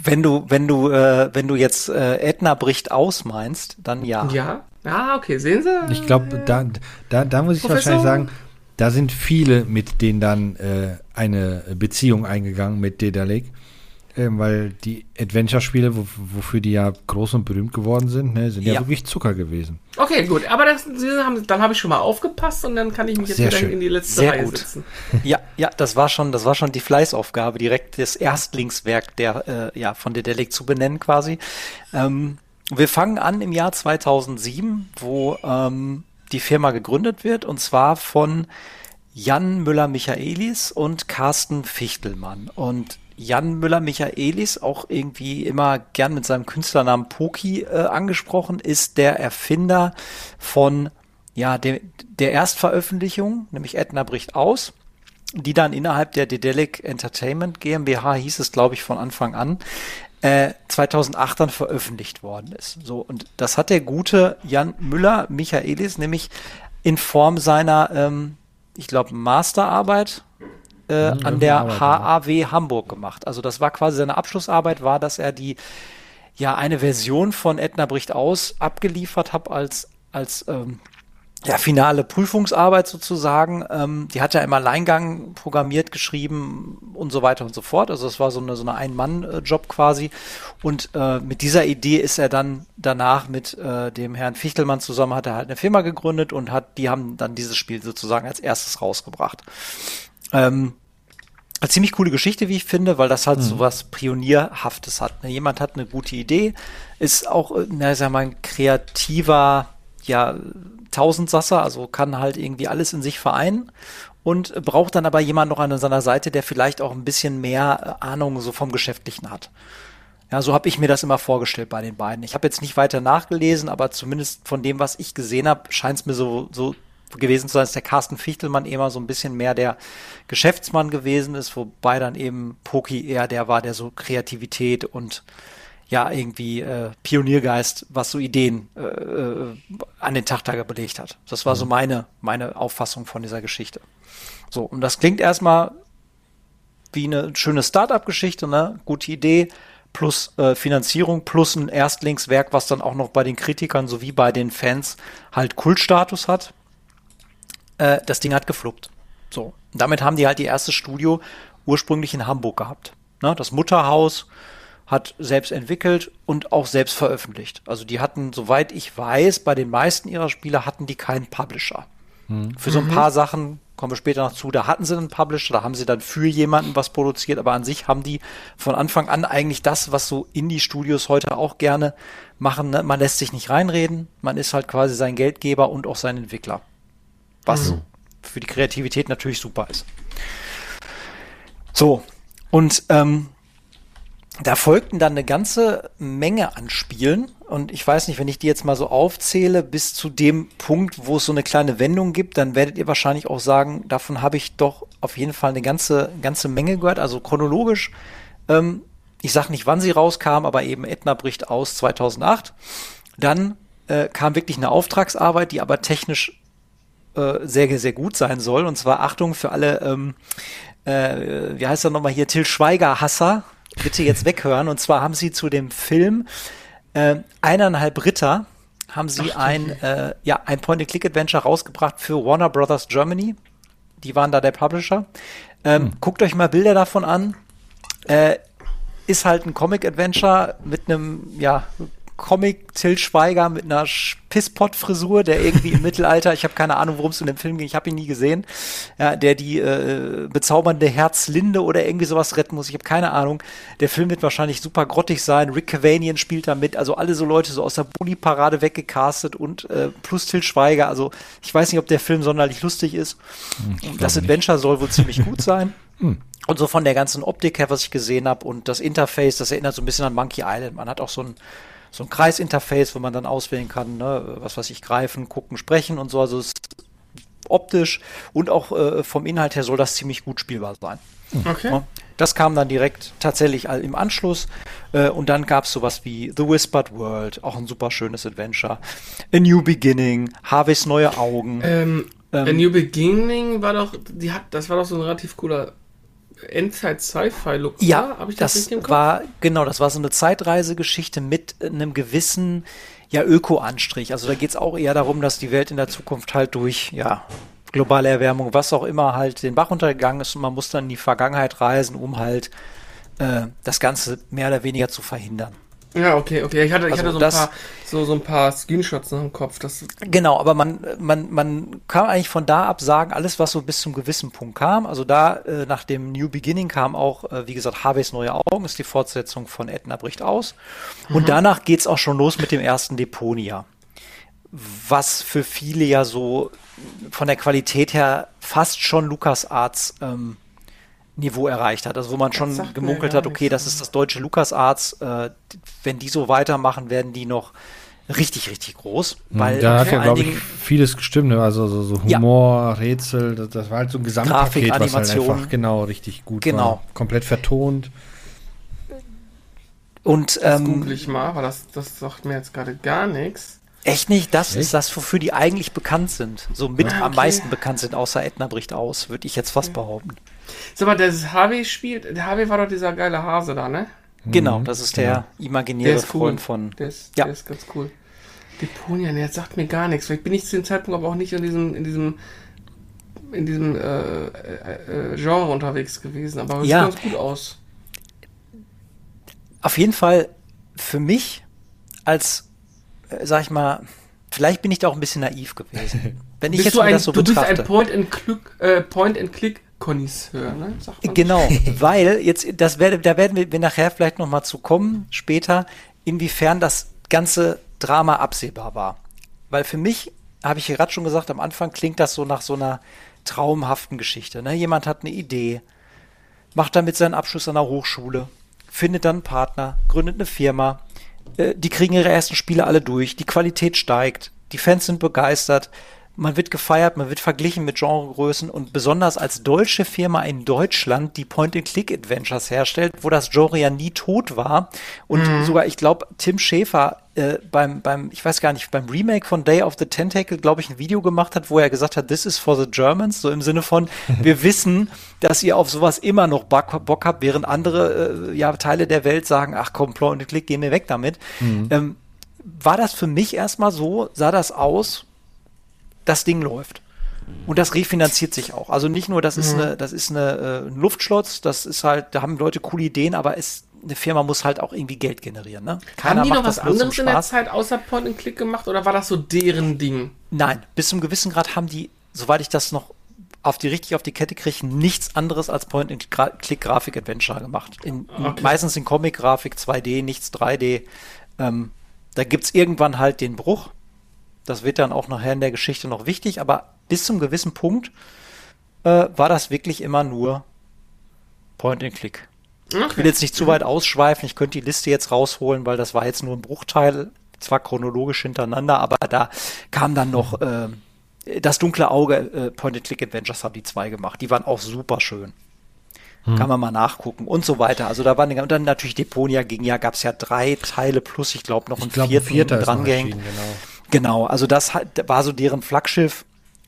wenn du, wenn du, äh, wenn du jetzt äh, Edna bricht aus meinst, dann ja. Ja. Ah, okay, sehen Sie? Ich glaube, da, da, da muss ich Professor? wahrscheinlich sagen, da sind viele mit denen dann äh, eine Beziehung eingegangen mit Dedalek. Äh, weil die Adventure-Spiele, wo, wofür die ja groß und berühmt geworden sind, ne, sind ja. ja wirklich Zucker gewesen. Okay, gut. Aber das, haben, dann habe ich schon mal aufgepasst und dann kann ich mich jetzt Sehr wieder schön. in die letzte Sehr Reihe gut. setzen. Ja, ja, das war schon, das war schon die Fleißaufgabe, direkt das Erstlingswerk der, äh, ja, von Dedelic zu benennen quasi. Ähm, wir fangen an im Jahr 2007, wo ähm, die Firma gegründet wird und zwar von Jan Müller-Michaelis und Carsten Fichtelmann. Und Jan Müller-Michaelis, auch irgendwie immer gern mit seinem Künstlernamen Poki äh, angesprochen, ist der Erfinder von ja, de, der Erstveröffentlichung, nämlich Edna bricht aus, die dann innerhalb der Dedelic Entertainment GmbH hieß es, glaube ich, von Anfang an, äh, 2008 dann veröffentlicht worden ist. So, und das hat der gute Jan Müller Michaelis nämlich in Form seiner, ähm, ich glaube, Masterarbeit äh, mhm, an der Arbeit, HAW ja. Hamburg gemacht. Also das war quasi seine Abschlussarbeit, war, dass er die ja eine Version von Edna bricht aus abgeliefert hat als als ähm, ja, finale Prüfungsarbeit sozusagen. Ähm, die hat er im Alleingang programmiert, geschrieben und so weiter und so fort. Also es war so eine, so eine Ein-Mann-Job quasi. Und äh, mit dieser Idee ist er dann danach mit äh, dem Herrn Fichtelmann zusammen, hat er halt eine Firma gegründet und hat, die haben dann dieses Spiel sozusagen als erstes rausgebracht. Ähm, eine ziemlich coole Geschichte, wie ich finde, weil das halt mhm. so was Pionierhaftes hat. Ne? Jemand hat eine gute Idee, ist auch, äh, na, sag mal, ein kreativer, ja, Tausendsasser, also kann halt irgendwie alles in sich vereinen und braucht dann aber jemand noch an seiner Seite, der vielleicht auch ein bisschen mehr äh, Ahnung so vom Geschäftlichen hat. Ja, so habe ich mir das immer vorgestellt bei den beiden. Ich habe jetzt nicht weiter nachgelesen, aber zumindest von dem, was ich gesehen habe, scheint es mir so, so gewesen zu sein, dass der Carsten Fichtelmann immer so ein bisschen mehr der Geschäftsmann gewesen ist, wobei dann eben Poki eher der war, der so Kreativität und ja irgendwie äh, Pioniergeist, was so Ideen äh, äh, an den Tag da belegt hat. Das war mhm. so meine meine Auffassung von dieser Geschichte. So und das klingt erstmal wie eine schöne Start-up-Geschichte, ne? Gute Idee plus äh, Finanzierung plus ein Erstlingswerk, was dann auch noch bei den Kritikern sowie bei den Fans halt Kultstatus hat. Äh, das Ding hat gefluppt. So. Und damit haben die halt ihr erstes Studio ursprünglich in Hamburg gehabt. Ne? Das Mutterhaus hat selbst entwickelt und auch selbst veröffentlicht. Also die hatten, soweit ich weiß, bei den meisten ihrer Spiele hatten die keinen Publisher. Mhm. Für so ein paar Sachen kommen wir später noch zu, da hatten sie einen Publisher, da haben sie dann für jemanden was produziert, aber an sich haben die von Anfang an eigentlich das, was so Indie-Studios heute auch gerne machen. Ne? Man lässt sich nicht reinreden, man ist halt quasi sein Geldgeber und auch sein Entwickler was mhm. für die Kreativität natürlich super ist. So, und ähm, da folgten dann eine ganze Menge an Spielen. Und ich weiß nicht, wenn ich die jetzt mal so aufzähle, bis zu dem Punkt, wo es so eine kleine Wendung gibt, dann werdet ihr wahrscheinlich auch sagen, davon habe ich doch auf jeden Fall eine ganze, ganze Menge gehört. Also chronologisch, ähm, ich sage nicht, wann sie rauskam, aber eben Edna bricht aus 2008. Dann äh, kam wirklich eine Auftragsarbeit, die aber technisch äh, sehr, sehr gut sein soll. Und zwar Achtung für alle, ähm, äh, wie heißt er nochmal hier, Till Schweiger-Hasser. Bitte jetzt weghören. Und zwar haben sie zu dem Film äh, eineinhalb Ritter haben sie Ach, ein, äh, ja, ein Point-and-Click-Adventure rausgebracht für Warner Brothers Germany. Die waren da der Publisher. Ähm, hm. Guckt euch mal Bilder davon an. Äh, ist halt ein Comic-Adventure mit einem, ja, Comic Till Schweiger mit einer Pisspot-Frisur, der irgendwie im Mittelalter, ich habe keine Ahnung, worum es in dem Film ging, ich habe ihn nie gesehen, ja, der die äh, bezaubernde Herzlinde oder irgendwie sowas retten muss, ich habe keine Ahnung. Der Film wird wahrscheinlich super grottig sein, Rick Cavanian spielt da mit, also alle so Leute so aus der Bully-Parade weggecastet und äh, plus Till Schweiger, also ich weiß nicht, ob der Film sonderlich lustig ist. Hm, das Adventure nicht. soll wohl ziemlich gut sein. Hm. Und so von der ganzen Optik her, was ich gesehen habe und das Interface, das erinnert so ein bisschen an Monkey Island. Man hat auch so ein so ein Kreisinterface, wo man dann auswählen kann, ne, was weiß ich, greifen, gucken, sprechen und so. Also es optisch und auch äh, vom Inhalt her soll das ziemlich gut spielbar sein. Okay. Das kam dann direkt tatsächlich im Anschluss. Äh, und dann gab es sowas wie The Whispered World, auch ein super schönes Adventure. A New Beginning, Harveys neue Augen. Ähm, ähm, A New Beginning war doch, die hat, das war doch so ein relativ cooler Endzeit-Sci-Fi-Look ja, Habe ich das, das nicht war genau, das war so eine Zeitreisegeschichte mit einem gewissen ja Öko-Anstrich. Also da geht es auch eher darum, dass die Welt in der Zukunft halt durch ja globale Erwärmung, was auch immer halt den Bach untergegangen ist und man muss dann in die Vergangenheit reisen, um halt äh, das Ganze mehr oder weniger zu verhindern. Ja, okay, okay. Ich hatte, ich also hatte so, ein paar, so, so ein paar Screenshots noch im Kopf. Das genau, aber man, man, man kann eigentlich von da ab sagen, alles, was so bis zum gewissen Punkt kam, also da äh, nach dem New Beginning kam auch, äh, wie gesagt, Harveys neue Augen, ist die Fortsetzung von Edna bricht aus. Und mhm. danach geht's auch schon los mit dem ersten Deponia. Was für viele ja so von der Qualität her fast schon Lukas Arts ähm, Niveau erreicht hat. Also wo man schon gemunkelt hat, okay, das ist das deutsche LucasArts. Äh, wenn die so weitermachen, werden die noch richtig, richtig groß. Mhm. Weil da hat ja, glaube ich, vieles gestimmt. Ne? Also so, so Humor, ja. Rätsel, das, das, war halt so ein Gesamtpaket, Grafik, was halt einfach genau richtig gut genau. war. Komplett vertont. Und ähm, das google ich mal, aber das, das sagt mir jetzt gerade gar nichts. Echt nicht? Das Echt? ist das, wofür die eigentlich bekannt sind. So mit ah, okay. am meisten bekannt sind, außer Edna bricht aus, würde ich jetzt fast behaupten. Sag mal, das Harvey spielt, der Harvey war doch dieser geile Hase da, ne? Genau, mhm. das ist der ja. imaginäre der ist cool. Freund von. Der ist, ja. der ist ganz cool. Deponia, ne, jetzt sagt mir gar nichts. Vielleicht bin ich zu dem Zeitpunkt aber auch nicht in diesem, in diesem, in diesem äh, äh, äh Genre unterwegs gewesen, aber es ja. sieht ganz gut aus. Auf jeden Fall für mich als, äh, sag ich mal, vielleicht bin ich da auch ein bisschen naiv gewesen. Wenn ich bist jetzt ein, das so du betrachte. bist ein Point-and-Click äh, Point and Click Connoisseur, ne? genau, weil jetzt, das werde, da werden wir nachher vielleicht nochmal zu kommen, später, inwiefern das ganze Drama absehbar war. Weil für mich, habe ich gerade schon gesagt, am Anfang klingt das so nach so einer traumhaften Geschichte. Ne? Jemand hat eine Idee, macht damit seinen Abschluss an der Hochschule, findet dann einen Partner, gründet eine Firma, die kriegen ihre ersten Spiele alle durch, die Qualität steigt, die Fans sind begeistert, man wird gefeiert, man wird verglichen mit Genregrößen und besonders als deutsche Firma in Deutschland, die Point-and-Click-Adventures herstellt, wo das Genre ja nie tot war und mhm. sogar, ich glaube, Tim Schäfer äh, beim, beim, ich weiß gar nicht, beim Remake von Day of the Tentacle, glaube ich, ein Video gemacht hat, wo er gesagt hat, this is for the Germans, so im Sinne von, wir wissen, dass ihr auf sowas immer noch Bock, habt, während andere äh, ja, Teile der Welt sagen, ach komm, Point-and-Click, geh mir weg damit. Mhm. Ähm, war das für mich erstmal so, sah das aus, das Ding läuft. Und das refinanziert sich auch. Also nicht nur, das ist mhm. eine, das ist eine äh, ein Luftschlotz, das ist halt, da haben Leute coole Ideen, aber es, eine Firma muss halt auch irgendwie Geld generieren. Ne? Keiner haben die noch was anderes in der Zeit außer Point and Click gemacht oder war das so deren Ding? Nein, bis zum gewissen Grad haben die, soweit ich das noch auf die richtig auf die Kette kriege, nichts anderes als Point and Click Grafik Adventure gemacht. In, okay. Meistens in Comic Grafik 2D, nichts 3D. Ähm, da gibt's irgendwann halt den Bruch das wird dann auch nachher in der Geschichte noch wichtig, aber bis zum gewissen Punkt äh, war das wirklich immer nur Point and Click. Okay. Ich will jetzt nicht zu weit ausschweifen, ich könnte die Liste jetzt rausholen, weil das war jetzt nur ein Bruchteil, zwar chronologisch hintereinander, aber da kam dann noch äh, das dunkle Auge, äh, Point and Click Adventures haben die zwei gemacht. Die waren auch super schön. Hm. Kann man mal nachgucken und so weiter. Also da waren und dann natürlich Deponia ging ja, gab es ja drei Teile plus, ich glaube noch ein vierten dran gehängt. Genau. Genau, also das war so deren Flaggschiff.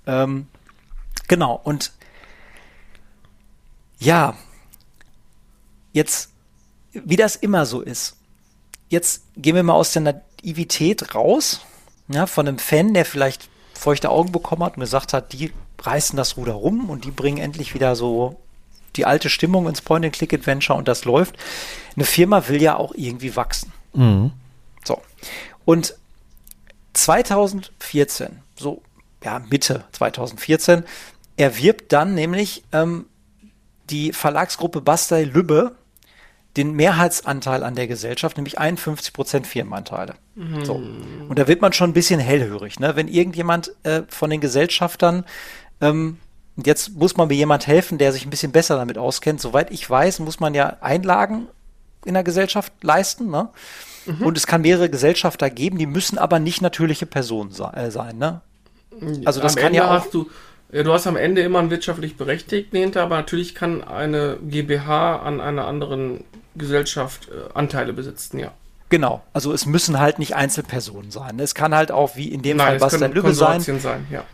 Ähm, genau, und ja, jetzt, wie das immer so ist, jetzt gehen wir mal aus der Naivität raus, ja, von einem Fan, der vielleicht feuchte Augen bekommen hat und gesagt hat, die reißen das Ruder rum und die bringen endlich wieder so die alte Stimmung ins Point-and-Click-Adventure und das läuft. Eine Firma will ja auch irgendwie wachsen. Mhm. So. Und 2014, so ja, Mitte 2014, erwirbt dann nämlich ähm, die Verlagsgruppe Bastei Lübbe den Mehrheitsanteil an der Gesellschaft, nämlich 51 Prozent Firmenanteile. Mhm. So. Und da wird man schon ein bisschen hellhörig, ne? wenn irgendjemand äh, von den Gesellschaftern ähm, jetzt muss man mir jemand helfen, der sich ein bisschen besser damit auskennt. Soweit ich weiß, muss man ja Einlagen in der Gesellschaft leisten. Ne? Mhm. Und es kann mehrere Gesellschafter geben, die müssen aber nicht natürliche Personen äh, sein. Ne? Also das am kann Ende ja auch. Hast du, ja, du hast am Ende immer einen wirtschaftlich Berechtigten hinter, aber natürlich kann eine GmbH an einer anderen Gesellschaft äh, Anteile besitzen, ja. Genau, also es müssen halt nicht Einzelpersonen sein. Es kann halt auch wie in dem Nein, Fall Bastian Lübbe sein. sein ja.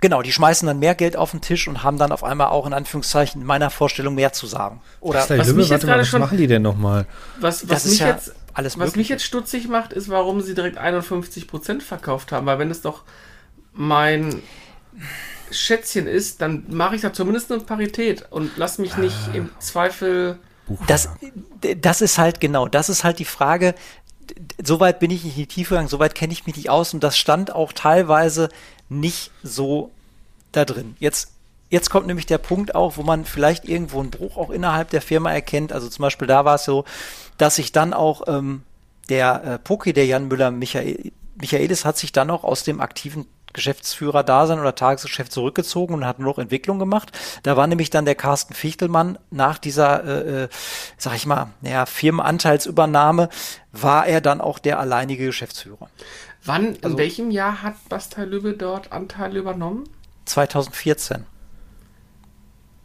Genau, die schmeißen dann mehr Geld auf den Tisch und haben dann auf einmal auch in Anführungszeichen in meiner Vorstellung mehr zu sagen. Oder was, was, Lübbe, warte mal, was machen die denn nochmal? Was, was, mich, ja jetzt, was mich jetzt stutzig macht, ist, warum sie direkt 51% verkauft haben. Weil wenn es doch mein Schätzchen ist, dann mache ich da zumindest eine Parität und lass mich nicht ah. im Zweifel das, das ist halt genau, das ist halt die Frage. Soweit bin ich nicht in die Tiefe gegangen, soweit kenne ich mich nicht aus und das stand auch teilweise nicht so da drin. Jetzt, jetzt kommt nämlich der Punkt auch, wo man vielleicht irgendwo einen Bruch auch innerhalb der Firma erkennt. Also zum Beispiel da war es so, dass sich dann auch ähm, der äh, Poki, der Jan Müller Michael, Michaelis, hat sich dann auch aus dem aktiven Geschäftsführer-Dasein oder Tagesgeschäft zurückgezogen und hat nur noch Entwicklung gemacht. Da war nämlich dann der Carsten Fichtelmann nach dieser, äh, äh, sag ich mal, naja, Firmenanteilsübernahme, war er dann auch der alleinige Geschäftsführer. Wann, also, in welchem Jahr hat Bastei Lübbe dort Anteil übernommen? 2014.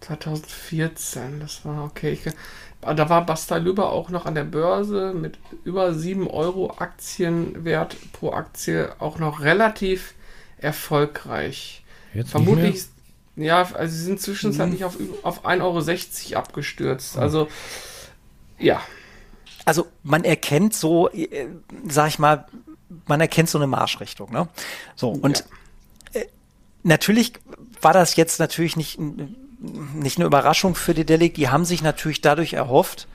2014, das war okay. Ich, da war Bastei Lübbe auch noch an der Börse mit über 7 Euro Aktienwert pro Aktie auch noch relativ erfolgreich. Jetzt Vermutlich, ja, also sie sind zwischenzeitlich mhm. auf, auf 1,60 Euro abgestürzt. Oh. Also, ja. Also man erkennt so, äh, sag ich mal, man erkennt so eine Marschrichtung. Ne? So, und ja. äh, natürlich war das jetzt natürlich nicht, nicht eine Überraschung für die Delic. Die haben sich natürlich dadurch erhofft,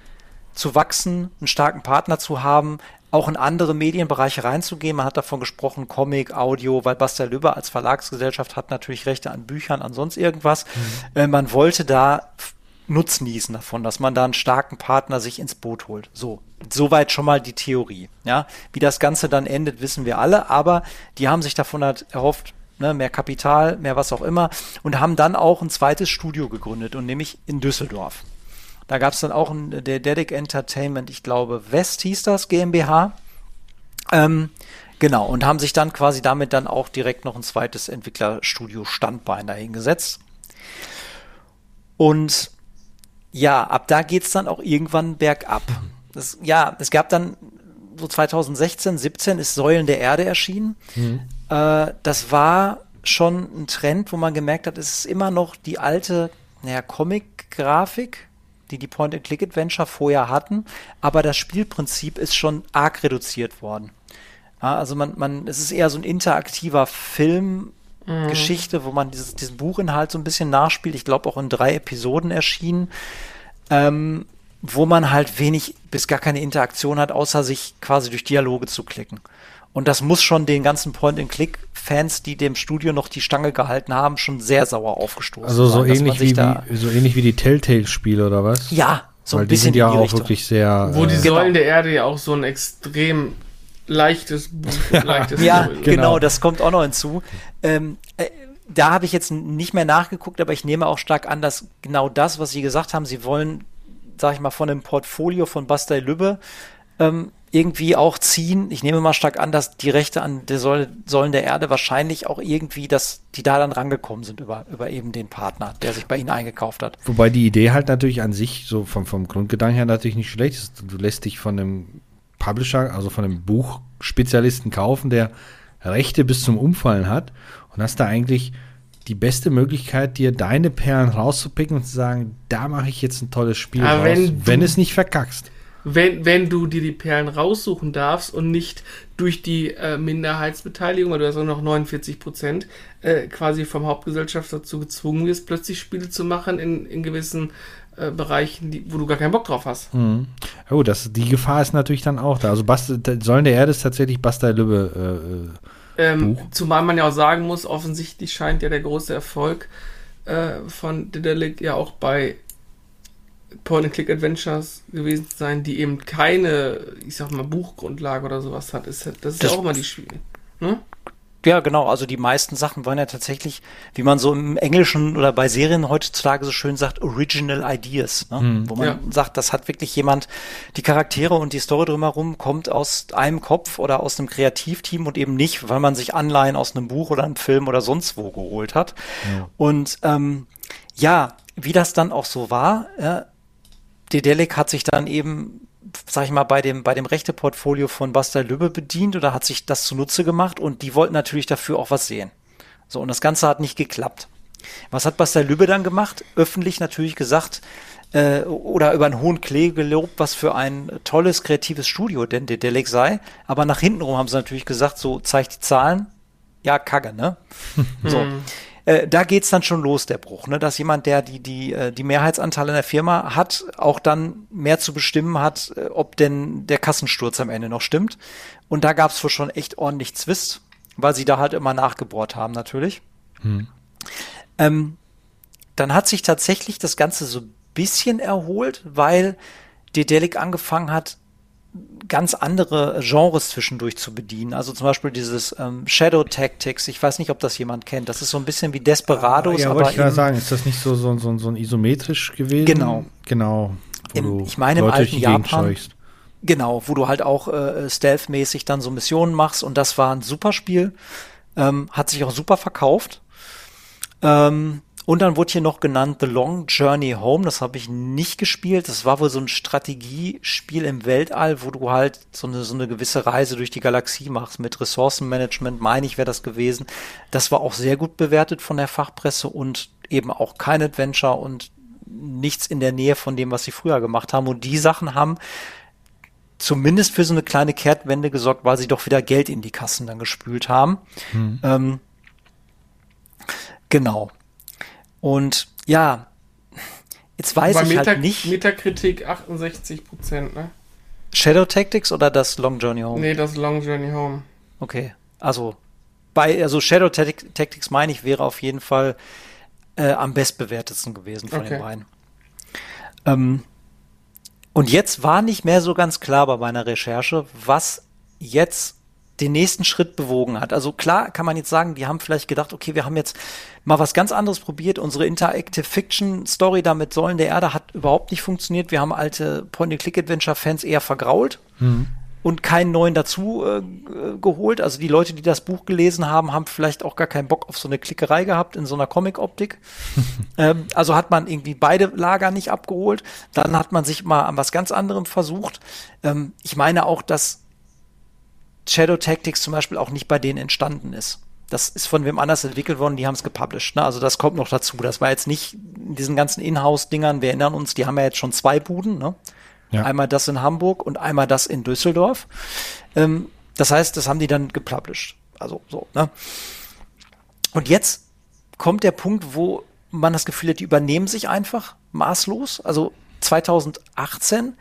zu wachsen, einen starken Partner zu haben, auch in andere Medienbereiche reinzugehen. Man hat davon gesprochen, Comic, Audio, weil Bastia Lübbe als Verlagsgesellschaft hat natürlich Rechte an Büchern, an sonst irgendwas. Mhm. Äh, man wollte da Nutznießen davon, dass man da einen starken Partner sich ins Boot holt. So, soweit schon mal die Theorie. Ja, wie das Ganze dann endet, wissen wir alle. Aber die haben sich davon halt erhofft, ne, mehr Kapital, mehr was auch immer, und haben dann auch ein zweites Studio gegründet und nämlich in Düsseldorf. Da gab es dann auch ein, der Dedic Entertainment, ich glaube West hieß das GmbH. Ähm, genau, und haben sich dann quasi damit dann auch direkt noch ein zweites Entwicklerstudio Standbein dahingesetzt. Und ja, ab da geht es dann auch irgendwann bergab. Das, ja, es gab dann so 2016, 17 ist Säulen der Erde erschienen. Mhm. Äh, das war schon ein Trend, wo man gemerkt hat, es ist immer noch die alte, naja, Comic-Grafik, die die Point-and-Click-Adventure vorher hatten, aber das Spielprinzip ist schon arg reduziert worden. Ja, also man, man, es ist eher so ein interaktiver Film, mhm. Geschichte, wo man dieses, diesen Buchinhalt so ein bisschen nachspielt. Ich glaube auch in drei Episoden erschienen, ähm, wo man halt wenig bis gar keine Interaktion hat, außer sich quasi durch Dialoge zu klicken. Und das muss schon den ganzen Point-and-Click-Fans, die dem Studio noch die Stange gehalten haben, schon sehr sauer aufgestoßen. Also so sein, ähnlich wie, wie, so ähnlich wie die Telltale-Spiele oder was? Ja, so Weil ein bisschen. Die sind ja auch Richtung. wirklich sehr. Wo die äh, Säulen genau. der Erde ja auch so ein extrem leichtes Buch, leichtes Ja, genau. genau. das kommt auch noch hinzu. Ähm, äh, da habe ich jetzt nicht mehr nachgeguckt, aber ich nehme auch stark an, dass genau das, was Sie gesagt haben, Sie wollen, sag ich mal, von dem Portfolio von Bastei Lübbe ähm, irgendwie auch ziehen. Ich nehme mal stark an, dass die Rechte an der Säule, Säulen der Erde wahrscheinlich auch irgendwie, dass die da dann rangekommen sind über, über eben den Partner, der sich bei ihnen eingekauft hat. Wobei die Idee halt natürlich an sich, so vom, vom Grundgedanken her natürlich nicht schlecht ist. Du lässt dich von einem Publisher, also von einem Buchspezialisten kaufen, der Rechte bis zum Umfallen hat und hast da eigentlich die beste Möglichkeit, dir deine Perlen rauszupicken und zu sagen, da mache ich jetzt ein tolles Spiel Aber raus, wenn wenn, es nicht verkackst. Wenn, wenn du dir die Perlen raussuchen darfst und nicht durch die äh, Minderheitsbeteiligung, weil du hast auch noch 49 Prozent, äh, quasi vom Hauptgesellschaft dazu gezwungen wirst, plötzlich Spiele zu machen in, in gewissen äh, Bereichen, die, wo du gar keinen Bock drauf hast. Mhm. Oh, das, die Gefahr ist natürlich dann auch da. Also Bast Säulen der Erde ist tatsächlich Basta Lübbe. Ähm, Buch. zumal man ja auch sagen muss, offensichtlich scheint ja der große Erfolg äh, von Dedelic ja auch bei Point-and-Click-Adventures gewesen zu sein, die eben keine, ich sag mal, Buchgrundlage oder sowas hat. Ist, das ist Das- ja auch immer die Schwierigkeit. Ne? Ja, genau. Also die meisten Sachen waren ja tatsächlich, wie man so im Englischen oder bei Serien heutzutage so schön sagt, Original Ideas. Ne? Wo man Ja. sagt, das hat wirklich jemand, die Charaktere und die Story drumherum kommt aus einem Kopf oder aus einem Kreativteam und eben nicht, weil man sich Anleihen aus einem Buch oder einem Film oder sonst wo geholt hat. Und ähm, ja, wie das dann auch so war, ja, Dedelic hat sich dann eben, sag ich mal, bei dem, bei dem Rechteportfolio von Basta Lübbe bedient oder hat sich das zunutze gemacht und die wollten natürlich dafür auch was sehen. So, und das Ganze hat nicht geklappt. Was hat Basta Lübbe dann gemacht? Öffentlich natürlich gesagt, äh, oder über einen hohen Klee gelobt, was für ein tolles, kreatives Studio denn Dedelic sei. Aber nach hinten rum haben sie natürlich gesagt, so zeigt die Zahlen. Ja, Kacke, ne? So. Äh, da geht's dann schon los, der Bruch, ne? dass jemand, der die, die, äh, die Mehrheitsanteile in der Firma hat, auch dann mehr zu bestimmen hat, äh, ob denn der Kassensturz am Ende noch stimmt. Und da gab's wohl schon echt ordentlich Zwist, weil sie da halt immer nachgebohrt haben, natürlich. Ähm, dann hat sich tatsächlich das Ganze so ein bisschen erholt, weil Dedelic angefangen hat, ganz andere Genres zwischendurch zu bedienen. Also zum Beispiel dieses ähm, Shadow Tactics. Ich weiß nicht, ob das jemand kennt. Das ist so ein bisschen wie Desperados, ja, aber wollte ich gerade sagen, ist das nicht so, so, so, so ein isometrisch gewesen? Genau. Genau. Wo Im- ich meine, im alten Japan- scheuchst. Genau, wo du halt auch äh, stealth-mäßig dann so Missionen machst und das war ein super Spiel. Ähm, hat sich auch super verkauft. Ähm, und dann wurde hier noch genannt The Long Journey Home. Das habe ich nicht gespielt. Das war wohl so ein Strategiespiel im Weltall, wo du halt so eine, so eine gewisse Reise durch die Galaxie machst mit Ressourcenmanagement, meine ich, wäre das gewesen. Das war auch sehr gut bewertet von der Fachpresse und eben auch kein Adventure und nichts in der Nähe von dem, was sie früher gemacht haben. Und die Sachen haben zumindest für so eine kleine Kehrtwende gesorgt, weil sie doch wieder Geld in die Kassen dann gespült haben. Ähm, genau. Und ja, jetzt weiß Bei ich Meta halt nicht, Metakritik 68 Prozent, ne? Shadow Tactics oder das Long Journey Home? Nee, das Long Journey Home. Okay, also bei also Shadow Tac- Tactics meine ich wäre auf jeden Fall äh, am bestbewertetsten gewesen von Okay. den beiden. Ähm, und jetzt war nicht mehr so ganz klar bei meiner Recherche, was jetzt den nächsten Schritt bewogen hat. Also klar kann man jetzt sagen, die haben vielleicht gedacht, okay, wir haben jetzt mal was ganz anderes probiert. Unsere Interactive Fiction Story da mit Säulen der Erde hat überhaupt nicht funktioniert. Wir haben alte Point-and-Click-Adventure-Fans eher vergrault und keinen neuen dazu äh, g- geholt. Also die Leute, die das Buch gelesen haben, haben vielleicht auch gar keinen Bock auf so eine Klickerei gehabt in so einer Comic-Optik. ähm, also hat man irgendwie beide Lager nicht abgeholt. Dann hat man sich mal an was ganz anderem versucht. Ähm, ich meine auch, dass Shadow Tactics zum Beispiel auch nicht bei denen entstanden ist. Das ist von wem anders entwickelt worden, die haben es gepublished. Ne? Also das kommt noch dazu. Das war jetzt nicht in diesen ganzen Inhouse-Dingern, wir erinnern uns, die haben ja jetzt schon zwei Buden. Ne? Ja. Einmal das in Hamburg und einmal das in Düsseldorf. Ähm, das heißt, das haben die dann gepublished. Also so. Ne? Und jetzt kommt der Punkt, wo man das Gefühl hat, die übernehmen sich einfach maßlos. Also 2018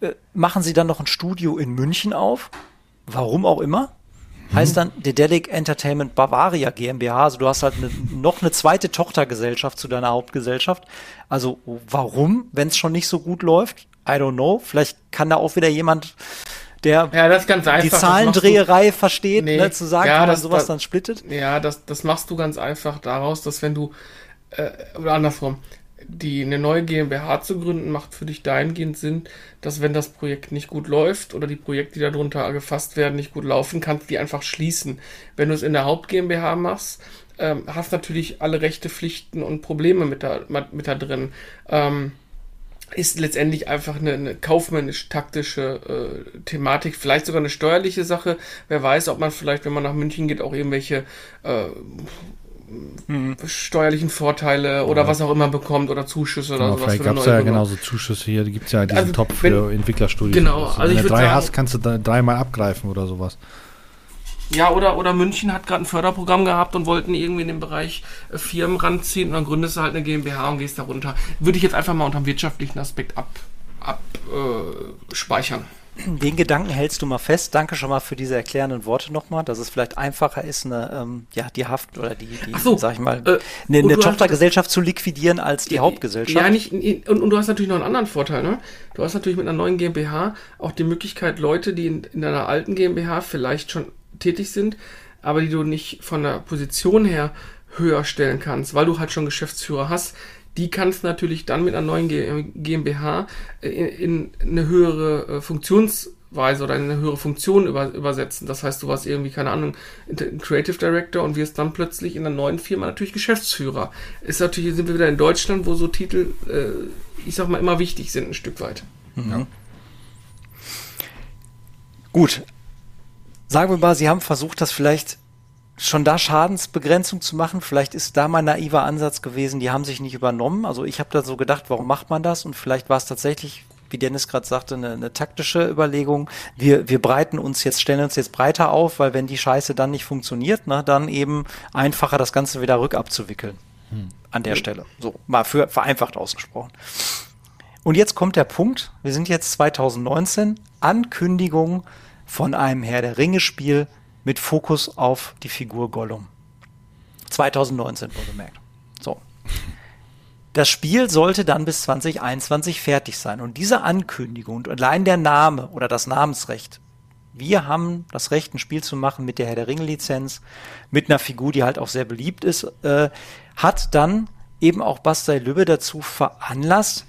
äh, machen sie dann noch ein Studio in München auf. Warum auch immer. Heißt dann Dedelic Entertainment Bavaria GmbH. Also du hast halt eine, noch eine zweite Tochtergesellschaft zu deiner Hauptgesellschaft. Also warum, wenn es schon nicht so gut läuft? I don't know. Vielleicht kann da auch wieder jemand, der Ja, das ist ganz einfach. die das machst du- Zahlendreherei versteht, Nee. ne, zu sagen, Ja, wie man das- sowas das- dann splittet. Ja, das, das machst du ganz einfach daraus, dass wenn du, äh, oder andersrum, die eine neue GmbH zu gründen, macht für dich dahingehend Sinn, dass wenn das Projekt nicht gut läuft oder die Projekte, die darunter gefasst werden, nicht gut laufen, kannst du die einfach schließen. Wenn du es in der Haupt GmbH machst, ähm, hast natürlich alle Rechte, Pflichten und Probleme mit da, mit da drin. Ähm, ist letztendlich einfach eine, eine kaufmännisch-taktische äh, Thematik, vielleicht sogar eine steuerliche Sache. Wer weiß, ob man vielleicht, wenn man nach München geht, auch irgendwelche äh, steuerlichen Vorteile oder ja. was auch immer bekommt oder Zuschüsse genau, oder sowas. Vielleicht gab es ja genauso Zuschüsse hier, die gibt es ja diesen also, Top für Entwicklerstudios. Genau, also, wenn du drei sagen, hast, kannst du dreimal abgreifen oder sowas. Ja, oder, oder München hat gerade ein Förderprogramm gehabt und wollten irgendwie in den Bereich äh, Firmen ranziehen und dann gründest du halt eine GmbH und gehst da runter. Würde ich jetzt einfach mal unter dem wirtschaftlichen Aspekt abspeichern. Ab, äh, den Gedanken hältst du mal fest. Danke schon mal für diese erklärenden Worte nochmal, dass es vielleicht einfacher ist, eine, ähm, ja, die Haft oder die, die so, sag ich mal, äh, eine, eine Tochtergesellschaft zu liquidieren als die Hauptgesellschaft. Ja, nicht, und, und, du hast natürlich noch einen anderen Vorteil, ne? Du hast natürlich mit einer neuen GmbH auch die Möglichkeit, Leute, die in, in deiner alten GmbH vielleicht schon tätig sind, aber die du nicht von der Position her höher stellen kannst, weil du halt schon Geschäftsführer hast, die kannst du natürlich dann mit einer neuen GmbH in, in eine höhere äh, Funktionsweise oder in eine höhere Funktion über, übersetzen. Das heißt, du warst irgendwie, keine Ahnung, Creative Director und wirst dann plötzlich in einer neuen Firma natürlich Geschäftsführer. Ist natürlich, sind wir wieder in Deutschland, wo so Titel, äh, ich sag mal, immer wichtig sind, ein Stück weit. Mhm. Ja. Gut. Sagen wir mal, Sie haben versucht, das vielleicht schon da Schadensbegrenzung zu machen. Vielleicht ist da mein naiver Ansatz gewesen, die haben sich nicht übernommen. Also ich habe da so gedacht, warum macht man das? Und vielleicht war es tatsächlich, wie Dennis gerade sagte, eine, eine, taktische Überlegung. Wir, wir breiten uns jetzt, stellen uns jetzt breiter auf, weil wenn die Scheiße dann nicht funktioniert, ne, dann eben einfacher das Ganze wieder rückabzuwickeln. Hm. An der Stelle. So, mal für vereinfacht ausgesprochen. Und jetzt kommt der Punkt, wir sind jetzt 2019, Ankündigung von einem Herr der Ringe Spiel mit Fokus auf die Figur Gollum. 2019 wurde gemerkt. So. Das Spiel sollte dann bis 2021 fertig sein. Und diese Ankündigung und allein der Name oder das Namensrecht, wir haben das Recht, ein Spiel zu machen mit der Herr der Ringe-Lizenz, mit einer Figur, die halt auch sehr beliebt ist, äh, hat dann eben auch Bastei Lübbe dazu veranlasst,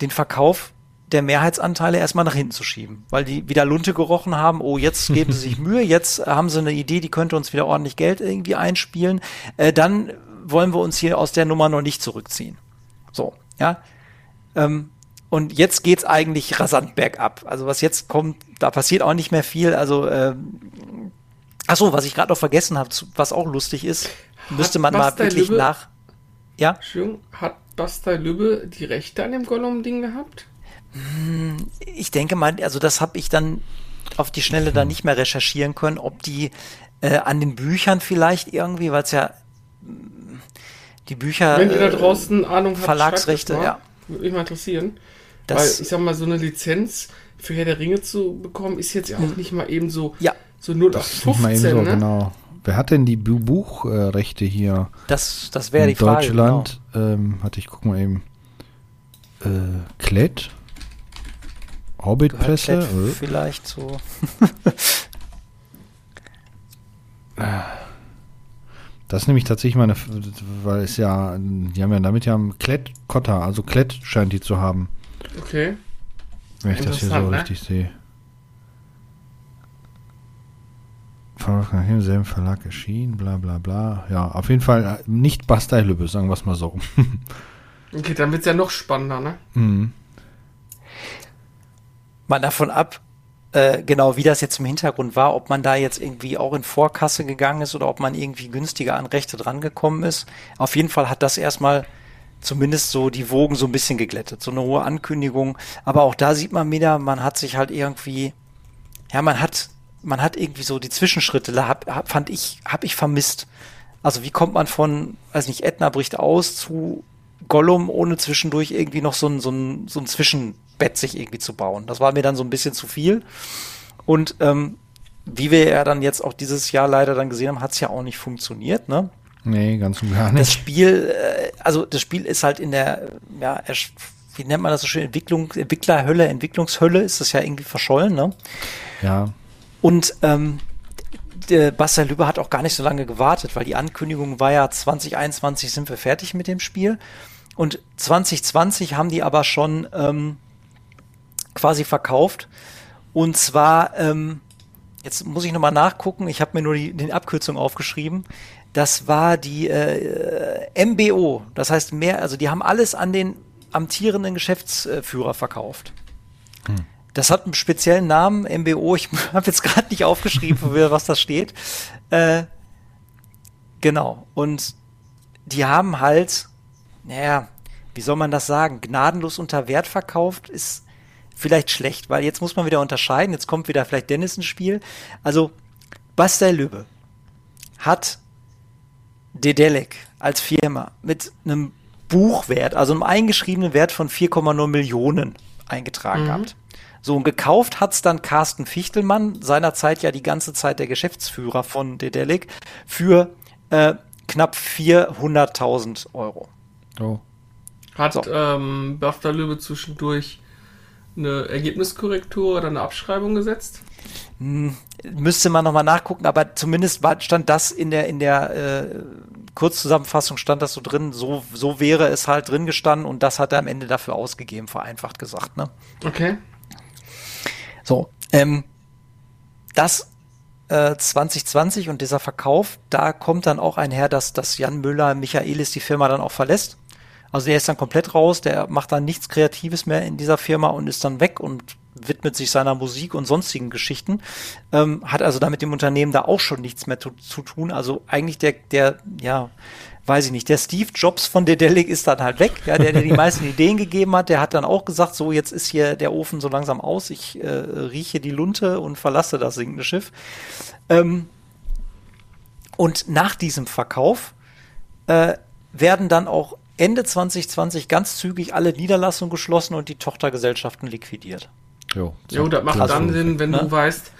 den Verkauf der Mehrheitsanteile erstmal nach hinten zu schieben, weil die wieder Lunte gerochen haben, oh, jetzt geben sie sich Mühe, jetzt haben sie eine Idee, die könnte uns wieder ordentlich Geld irgendwie einspielen, äh, dann wollen wir uns hier aus der Nummer noch nicht zurückziehen. So, ja. Ähm, und jetzt geht's eigentlich rasant bergab. Also was jetzt kommt, da passiert auch nicht mehr viel. Also, ähm, ach so, was ich gerade noch vergessen habe, was auch lustig ist, müsste man mal wirklich Lübbe, nach. Ja. Entschuldigung, hat Bastei Lübbe die Rechte an dem Gollum-Ding gehabt? Ich denke mal, also das habe ich dann auf die Schnelle dann nicht mehr recherchieren können, ob die äh, an den Büchern vielleicht irgendwie, weil es ja die Bücher. Wenn ihr da draußen Ahnung habt, Verlagsrechte, mal, ja. Würde mich mal interessieren. Das, weil ich sag mal, so eine Lizenz für Herr der Ringe zu bekommen, ist jetzt ja auch hm. nicht mal eben so, ja. so 0 auf 15, so, ne? genau. Wer hat denn die Buchrechte hier? Das, das wäre die Frage. Deutschland, genau. ähm, hatte ich guck mal eben. Äh, Klett Orbitpresse? Äh? Vielleicht so. Das ist nämlich tatsächlich meine, weil es ja, die haben ja damit ja einen Klett-Kotter, also Klett scheint die zu haben. Okay. Wenn ich das hier so ne? richtig sehe. Im selben Verlag erschienen, bla bla bla. Ja, auf jeden Fall äh, nicht Bastei Lübbe, sagen wir es mal so. okay, dann wird es ja noch spannender, ne? Mhm mal davon ab, äh, genau wie das jetzt im Hintergrund war, ob man da jetzt irgendwie auch in Vorkasse gegangen ist oder ob man irgendwie günstiger an Rechte drangekommen ist. Auf jeden Fall hat das erstmal zumindest so die Wogen so ein bisschen geglättet. So eine hohe Ankündigung. Aber auch da sieht man wieder, man hat sich halt irgendwie, ja, man hat, man hat irgendwie so die Zwischenschritte, hab, hab, fand ich, hab ich vermisst. Also wie kommt man von, weiß nicht, Edna bricht aus zu Gollum, ohne zwischendurch irgendwie noch so ein, so ein, so ein Zwischen, Bett sich irgendwie zu bauen. Das war mir dann so ein bisschen zu viel. Und ähm, wie wir ja dann jetzt auch dieses Jahr leider dann gesehen haben, hat es ja auch nicht funktioniert, ne? Nee, ganz und gar nicht. Das Spiel, äh, also das Spiel ist halt in der, ja, wie nennt man das so schön, Entwicklung, Entwicklerhölle, Entwicklungshölle ist das ja irgendwie verschollen, ne? Ja. Und ähm, Bastian Lübe hat auch gar nicht so lange gewartet, weil die Ankündigung war ja 2021 sind wir fertig mit dem Spiel. Und 2020 haben die aber schon ähm, quasi verkauft. Und zwar, ähm, jetzt muss ich nochmal nachgucken, ich habe mir nur die, die Abkürzung aufgeschrieben. Das war die äh, MBO. Das heißt mehr, also die haben alles an den amtierenden Geschäftsführer verkauft. Hm. Das hat einen speziellen Namen, MBO. Ich habe jetzt gerade nicht aufgeschrieben, was das steht. Äh, Genau. Und die haben halt, naja, wie soll man das sagen, gnadenlos unter Wert verkauft, ist vielleicht schlecht, weil jetzt muss man wieder unterscheiden, jetzt kommt wieder vielleicht Dennis ins Spiel. Also, Bastel Lübbe hat Dedelek als Firma mit einem Buchwert, also einem eingeschriebenen Wert von 4,0 Millionen eingetragen mhm. gehabt. So, und gekauft hat's dann Carsten Fichtelmann, seinerzeit ja die ganze Zeit der Geschäftsführer von Dedelic, für äh, knapp 400.000 Euro. Oh. Hat so. ähm, Bafta Löwe zwischendurch eine Ergebniskorrektur oder eine Abschreibung gesetzt? Hm, müsste man nochmal nachgucken, aber zumindest stand das in der, in der äh, Kurzzusammenfassung stand das so drin, so, so wäre es halt drin gestanden und das hat er am Ende dafür ausgegeben, vereinfacht gesagt, ne? Okay. So, ähm, das äh, 2020 und dieser Verkauf, da kommt dann auch einher, dass, dass Jan Müller Michaelis die Firma dann auch verlässt. Also der ist dann komplett raus, der macht dann nichts Kreatives mehr in dieser Firma und ist dann weg und widmet sich seiner Musik und sonstigen Geschichten. Ähm, hat also damit dem Unternehmen da auch schon nichts mehr zu, zu tun. Also eigentlich der, der, ja, weiß ich nicht, der Steve Jobs von Dedelic ist dann halt weg, ja, der, der die meisten Ideen gegeben hat, der hat dann auch gesagt, so jetzt ist hier der Ofen so langsam aus, ich äh, rieche die Lunte und verlasse das sinkende Schiff. Ähm, und nach diesem Verkauf äh, werden dann auch Ende 2020 ganz zügig alle Niederlassungen geschlossen und die Tochtergesellschaften liquidiert. Jo, jo das macht dann Sinn, wenn ne? du weißt,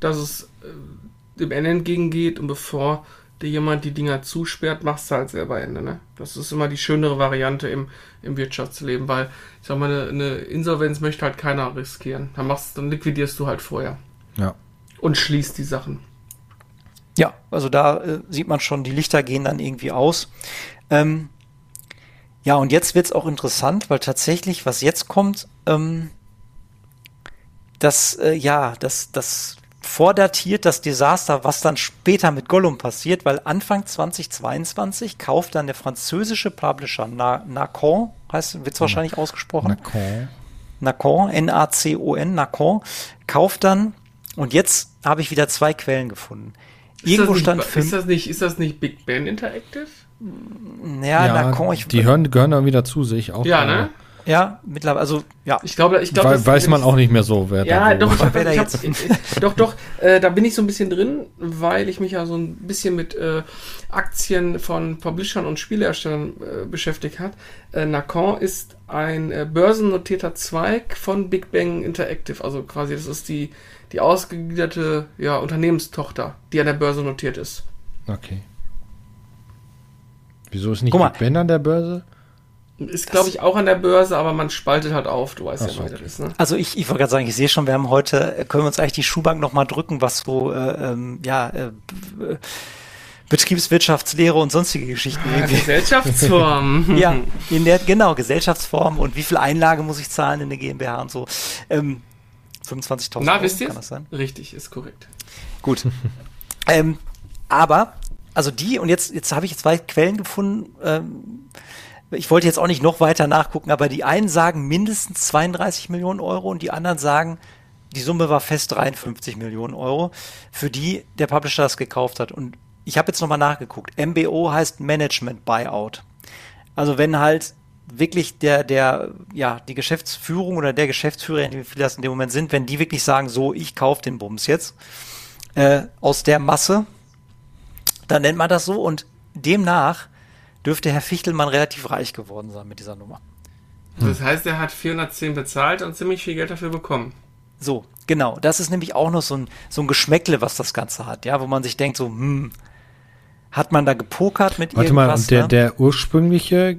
dass es äh, dem Ende entgegengeht und bevor dir jemand die Dinger zusperrt, machst du halt selber Ende. Ne? Das ist immer die schönere Variante im, im Wirtschaftsleben, weil ich sag mal, eine, eine Insolvenz möchte halt keiner riskieren. Dann machst, dann liquidierst du halt vorher. Ja. Und schließt die Sachen. Ja, also da äh, sieht man schon, die Lichter gehen dann irgendwie aus. Ähm, ja, und jetzt wird's auch interessant, weil tatsächlich, was jetzt kommt, ähm, das, äh, ja, das, das vordatiert das Desaster, was dann später mit Gollum passiert, weil Anfang 2022 kauft dann der französische Publisher Na Nacon, heißt, wird's wahrscheinlich ausgesprochen? Nacon. Nacon, N-A-C-O-N, Nacon, kauft dann, und jetzt habe ich wieder zwei Quellen gefunden. Irgendwo ist stand nicht, ist das nicht, ist das nicht Big Ben Interactive? Ja, ja Nacon, ich, die hören, gehören da wieder zu, sehe ich auch. Ja, ne? Ja, mittlerweile, also ja. Ich glaube, ich glaube, We weiß man auch nicht mehr so, wer ja, da doch, wer da jetzt. Doch, doch, äh, da bin ich so ein bisschen drin, weil ich mich ja so ein bisschen mit äh, Aktien von Publishern und Spieleherstellern äh, beschäftigt hat. Äh, Nacon ist ein äh, börsennotierter Zweig von Big Bang Interactive, also quasi das ist die die ausgegliederte ja, Unternehmenstochter, die an der Börse notiert ist. Okay. Wieso ist nicht Big Ben an der Börse? Ist, glaube ich, auch an der Börse, aber man spaltet halt auf, du weißt Ach ja, wie das ist. Ne? Also ich, ich wollte gerade sagen, ich sehe schon, wir haben heute, können wir uns eigentlich die Schuhbank nochmal drücken, was so, äh, ähm, ja, äh, Betriebswirtschaftslehre und sonstige Geschichten. Ja, Gesellschaftsform. ja, in der, genau, Gesellschaftsform und wie viel Einlage muss ich zahlen in der GmbH und so. Ähm, 25.000 Na, Euro, wisst ihr? Kann das sein? Richtig, ist korrekt. Gut. ähm, aber, also die, und jetzt, jetzt habe ich zwei Quellen gefunden, ähm, ich wollte jetzt auch nicht noch weiter nachgucken, aber die einen sagen mindestens 32 Millionen Euro und die anderen sagen, die Summe war fest 53 Millionen Euro, für die der Publisher das gekauft hat. Und ich habe jetzt nochmal nachgeguckt. MBO heißt Management Buyout. Also wenn halt wirklich der, der, ja, die Geschäftsführung oder der Geschäftsführer, wie viele das in dem Moment sind, wenn die wirklich sagen, so, ich kaufe den Bums jetzt äh, aus der Masse, dann nennt man das so und demnach dürfte Herr Fichtelmann relativ reich geworden sein mit dieser Nummer. Das heißt, er hat 410 bezahlt und ziemlich viel Geld dafür bekommen. So, genau. Das ist nämlich auch noch so ein, so ein Geschmäckle, was das Ganze hat, ja, wo man sich denkt, so, hm, hat man da gepokert mit Warte irgendwas? Warte mal, der, ne? der ursprüngliche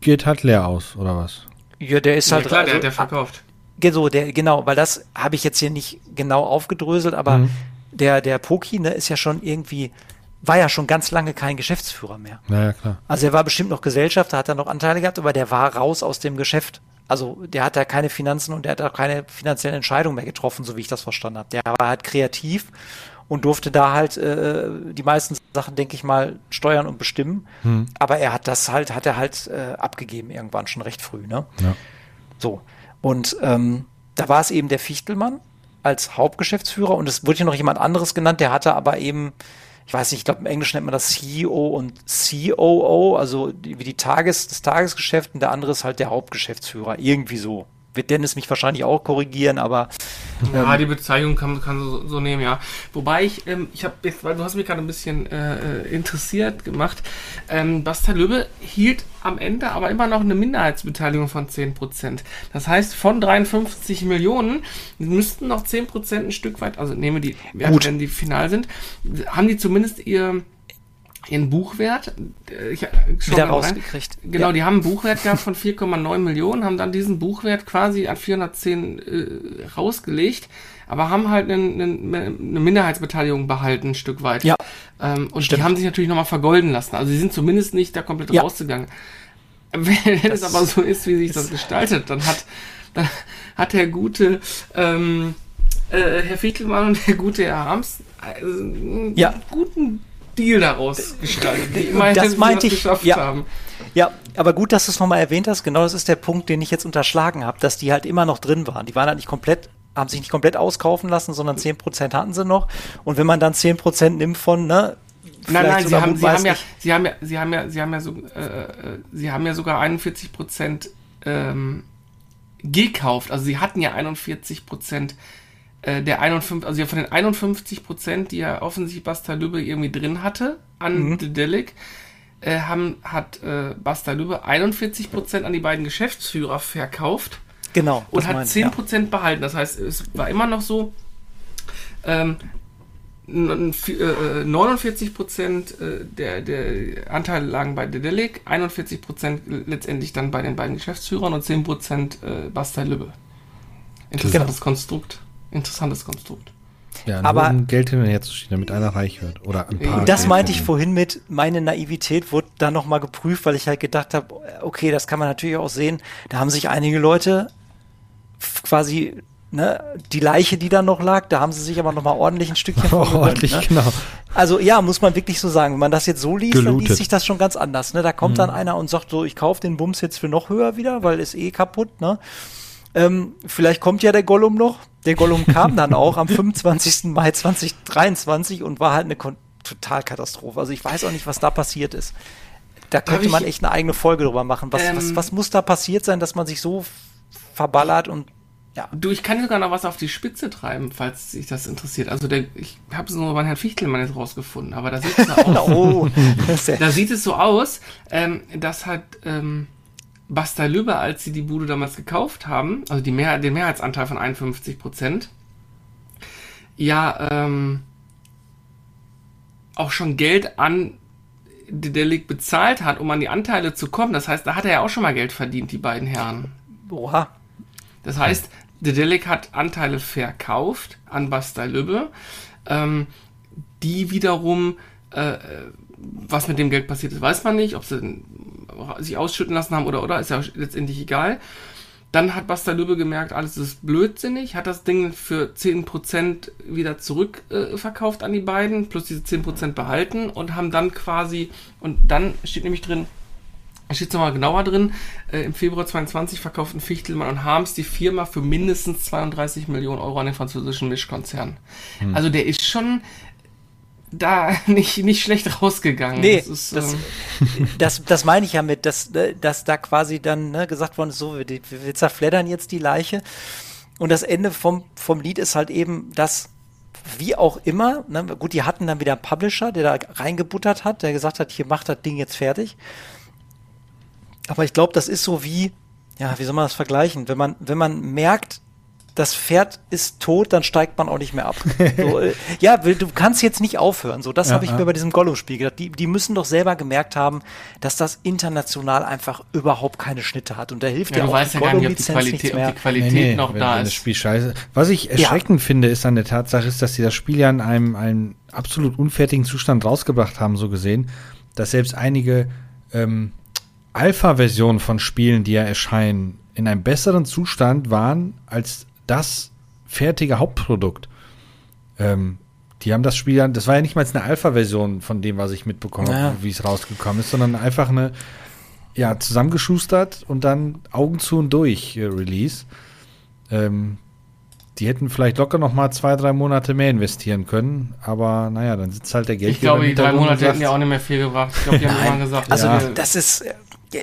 geht halt leer aus, oder was? Ja, der ist halt. Ja, klar, also, der hat der verkauft. So, der, genau, weil das habe ich jetzt hier nicht genau aufgedröselt, aber mhm. der, der Poki, ne, ist ja schon irgendwie war ja schon ganz lange kein Geschäftsführer mehr. Naja, klar. Also er war bestimmt noch Gesellschafter, hat er noch Anteile gehabt, aber der war raus aus dem Geschäft. Also der hat da keine Finanzen und der hat auch keine finanziellen Entscheidungen mehr getroffen, so wie ich das verstanden habe. Der war halt kreativ und durfte da halt äh, die meisten Sachen, denke ich mal, steuern und bestimmen. Hm. Aber er hat das halt, hat er halt äh, abgegeben irgendwann schon recht früh, ne? Ja. So. Und ähm, da war es eben der Fichtelmann als Hauptgeschäftsführer und es wurde hier noch jemand anderes genannt, der hatte aber eben ich weiß nicht, ich glaube im Englischen nennt man das CEO und COO, also wie die Tages, das Tagesgeschäft und der andere ist halt der Hauptgeschäftsführer, irgendwie so wird Dennis mich wahrscheinlich auch korrigieren, aber. Ja, ähm, die Bezeichnung kann man so, so, nehmen, ja. Wobei ich, ähm, ich habe jetzt, weil du hast mich gerade ein bisschen äh, äh, interessiert gemacht. Ähm, Basta Löbe hielt am Ende aber immer noch eine Minderheitsbeteiligung von 10%. Das heißt, von 53 Millionen müssten noch 10% ein Stück weit, also nehmen wir die Werte, wenn die final sind, haben die zumindest ihr ihren Buchwert äh, ich, wieder rausgekriegt. Rein. Genau, ja. die haben einen Buchwert gehabt von 4,9 Millionen, haben dann diesen Buchwert quasi an 410 äh, rausgelegt, aber haben halt eine, eine, eine, Minderheitsbeteiligung behalten, ein Stück weit. Ja. Ähm, und Stimmt. die haben sich natürlich nochmal vergolden lassen. Also sie sind zumindest nicht da komplett ja. rausgegangen. Wenn das es aber so ist, wie sich das gestaltet, dann hat, dann hat der gute ähm, äh, Herr Fichtelmann und der gute Herr Harms äh, einen ja. guten Deal daraus gestaltet, das meinte ich, geschafft ja. haben. Ja, aber gut, dass du es nochmal erwähnt hast. Genau das ist der Punkt, den ich jetzt unterschlagen habe, dass die halt immer noch drin waren. Die waren halt nicht komplett, haben sich nicht komplett auskaufen lassen, sondern 10% hatten sie noch. Und wenn man dann 10% nimmt von, ne, Nein, nein, sie haben, sie haben ja, sie haben ja, sie haben ja, sie haben ja so, äh, äh sie haben ja sogar 41% ähm, gekauft. Also sie hatten ja 41 Prozent äh, der 51, also ja von den 51 Prozent, die ja offensichtlich Basta Lübbe irgendwie drin hatte an mhm. Dedelic, äh, haben, hat äh, Basta Lübbe 41 Prozent an die beiden Geschäftsführer verkauft. Genau. Und hat 10 Prozent ja. behalten. Das heißt, es war immer noch so, ähm, 49 äh, Prozent äh, der, der Anteile lagen bei Dedelic, 41 Prozent letztendlich dann bei den beiden Geschäftsführern und 10 Prozent Basta Lübbe. Interessantes genau. Konstrukt interessantes Konstrukt. Ja, aber um Geld hin und her zu schieben, damit einer reich wird. Oder ein paar. Das Geld meinte ich vorhin mit, meine Naivität wurde da nochmal geprüft, weil ich halt gedacht habe, okay, das kann man natürlich auch sehen. Da haben sich einige Leute quasi, ne, die Leiche, die da noch lag, da haben sie sich aber nochmal ordentlich ein Stückchen oh, ordentlich, ne? genau. Also ja, muss man wirklich so sagen. Wenn man das jetzt so liest, Gelootet. dann liest sich das schon ganz anders. Ne? Da kommt mhm. dann einer und sagt so, ich kaufe den Bums jetzt für noch höher wieder, weil ist eh kaputt. Ne? Ähm, vielleicht kommt ja der Gollum noch. Der Gollum kam dann auch am 25. Mai 2023 und war halt eine Totalkatastrophe. Also ich weiß auch nicht, was da passiert ist. Da könnte man echt eine eigene Folge drüber machen. Was, ähm, was, was muss da passiert sein, dass man sich so verballert und ja. Du, ich kann sogar noch was auf die Spitze treiben, falls sich das interessiert. Also der, ich habe es nur bei Herrn Fichtelmann jetzt rausgefunden, aber da sieht es so aus. oh, da sieht es so aus, ähm, dass hat ähm, Basta Lübbe, als sie die Bude damals gekauft haben, also die Mehr, den Mehrheitsanteil von 51 Prozent, ja ähm, auch schon Geld an Dedelic bezahlt hat, um an die Anteile zu kommen. Das heißt, da hat er ja auch schon mal Geld verdient, die beiden Herren. Oha. Das heißt, Dedelic hat Anteile verkauft an Basta Lübbe, ähm, die wiederum äh, was mit dem Geld passiert ist, weiß man nicht. Ob sie sich ausschütten lassen haben oder oder, ist ja letztendlich egal. Dann hat Basta Lübbe gemerkt, alles ist blödsinnig, hat das Ding für 10% wieder zurückverkauft äh, an die beiden, plus diese 10% behalten und haben dann quasi, und dann steht nämlich drin, steht es nochmal genauer drin, äh, im Februar 22 verkauften Fichtelmann und Harms die Firma für mindestens 32 Millionen Euro an den französischen Mischkonzern. Hm. Also der ist schon, da nicht, nicht schlecht rausgegangen. Nee, das, ist, das, ähm das, das, meine ich ja mit, dass, ne, dass da quasi dann ne, gesagt worden ist, so, wir, wir zerfleddern jetzt die Leiche. Und das Ende vom, vom Lied ist halt eben, dass wie auch immer, ne, gut, die hatten dann wieder einen Publisher, der da reingebuttert hat, der gesagt hat, hier macht das Ding jetzt fertig. Aber ich glaube, das ist so wie, ja, wie soll man das vergleichen? Wenn man, wenn man merkt, das Pferd ist tot, dann steigt man auch nicht mehr ab. So, äh, ja, du kannst jetzt nicht aufhören. So, das ja, habe ich ja. mir bei diesem Gollum-Spiel gedacht. Die, die müssen doch selber gemerkt haben, dass das international einfach überhaupt keine Schnitte hat. Und da hilft ja, ja auch die Gollum-Lizenz nichts mehr. Ob die Qualität nee, nee, noch wenn, da wenn ist. Das Spiel scheiße. Was ich erschreckend finde, ist an der Tatsache, ist, dass sie das Spiel ja in einem, einem absolut unfertigen Zustand rausgebracht haben, so gesehen, dass selbst einige ähm, Alpha-Versionen von Spielen, die ja erscheinen, in einem besseren Zustand waren als das fertige Hauptprodukt. Ähm, die haben das Spiel ja, das war ja nicht mal eine Alpha-Version von dem, was ich mitbekommen ja. habe, wie es rausgekommen ist, sondern einfach eine, ja, zusammengeschustert und dann Augen zu und durch äh, Release. Ähm, die hätten vielleicht locker noch mal zwei, drei Monate mehr investieren können, aber naja, dann sitzt halt der Geld. Ich glaube, die drei Monate hätten ja auch nicht mehr viel gebracht. Ich glaube, die haben immer gesagt, also ja. das ist,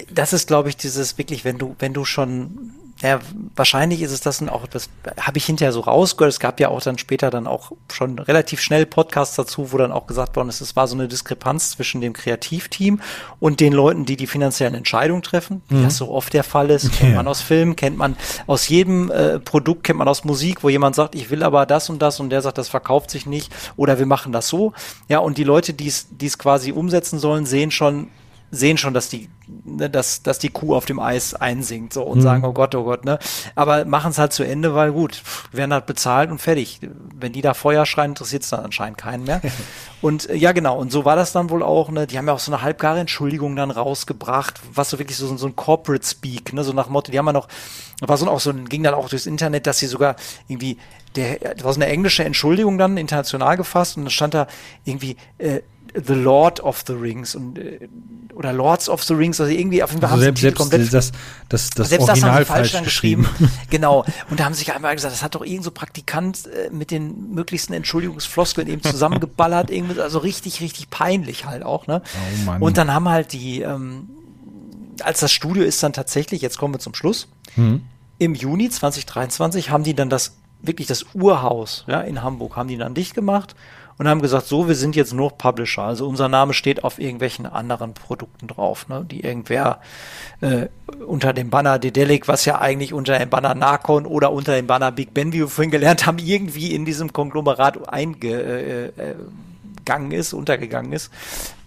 das ist, glaube ich, dieses wirklich, wenn du, wenn du schon ja, wahrscheinlich ist es das dann auch, das habe ich hinterher so rausgehört. Es gab ja auch dann später dann auch schon relativ schnell Podcasts dazu, wo dann auch gesagt worden ist, es war so eine Diskrepanz zwischen dem Kreativteam und den Leuten, die die finanziellen Entscheidungen treffen, wie mhm. das so oft der Fall ist. Kennt ja. man aus Filmen, kennt man aus jedem äh, Produkt, kennt man aus Musik, wo jemand sagt, ich will aber das und das und der sagt, das verkauft sich nicht oder wir machen das so. Ja, und die Leute, die es quasi umsetzen sollen, sehen schon, sehen schon, dass die, ne, dass, dass die Kuh auf dem Eis einsinkt so und mhm. sagen, oh Gott, oh Gott, ne? Aber machen es halt zu Ende, weil gut, werden halt bezahlt und fertig. Wenn die da Feuer schreien, interessiert es dann anscheinend keinen mehr. und äh, ja, genau, und so war das dann wohl auch, ne? Die haben ja auch so eine halbgare Entschuldigung dann rausgebracht, was so wirklich so, so ein Corporate Speak, ne? So nach Motto, die haben ja noch, war so auch so, ging dann auch durchs Internet, dass sie sogar irgendwie, der, das war so eine englische Entschuldigung dann international gefasst und dann stand da irgendwie, äh, The Lord of the Rings und äh, oder Lords of the Rings, also irgendwie auf jeden Fall also haben selbst, sie selbst das, das, das selbst Original das haben sie falsch, geschrieben. geschrieben. genau. Und da haben sich einmal gesagt, das hat doch irgend so Praktikant äh, mit den möglichsten Entschuldigungsfloskeln eben zusammengeballert, irgendwie, also richtig, richtig peinlich halt auch, ne? Oh Mann. Und dann haben halt die, ähm, als das Studio ist dann tatsächlich, jetzt kommen wir zum Schluss, mhm. im Juni 2023 haben die dann das, wirklich das Urhaus, ja, in Hamburg, haben die dann dicht gemacht und haben gesagt, so, wir sind jetzt nur Publisher. Also unser Name steht auf irgendwelchen anderen Produkten drauf, ne, die irgendwer äh, unter dem Banner Dedelic, was ja eigentlich unter dem Banner Narcon oder unter dem Banner Big Ben, wie wir vorhin gelernt haben, irgendwie in diesem Konglomerat eingegangen äh, äh, ist, untergegangen ist.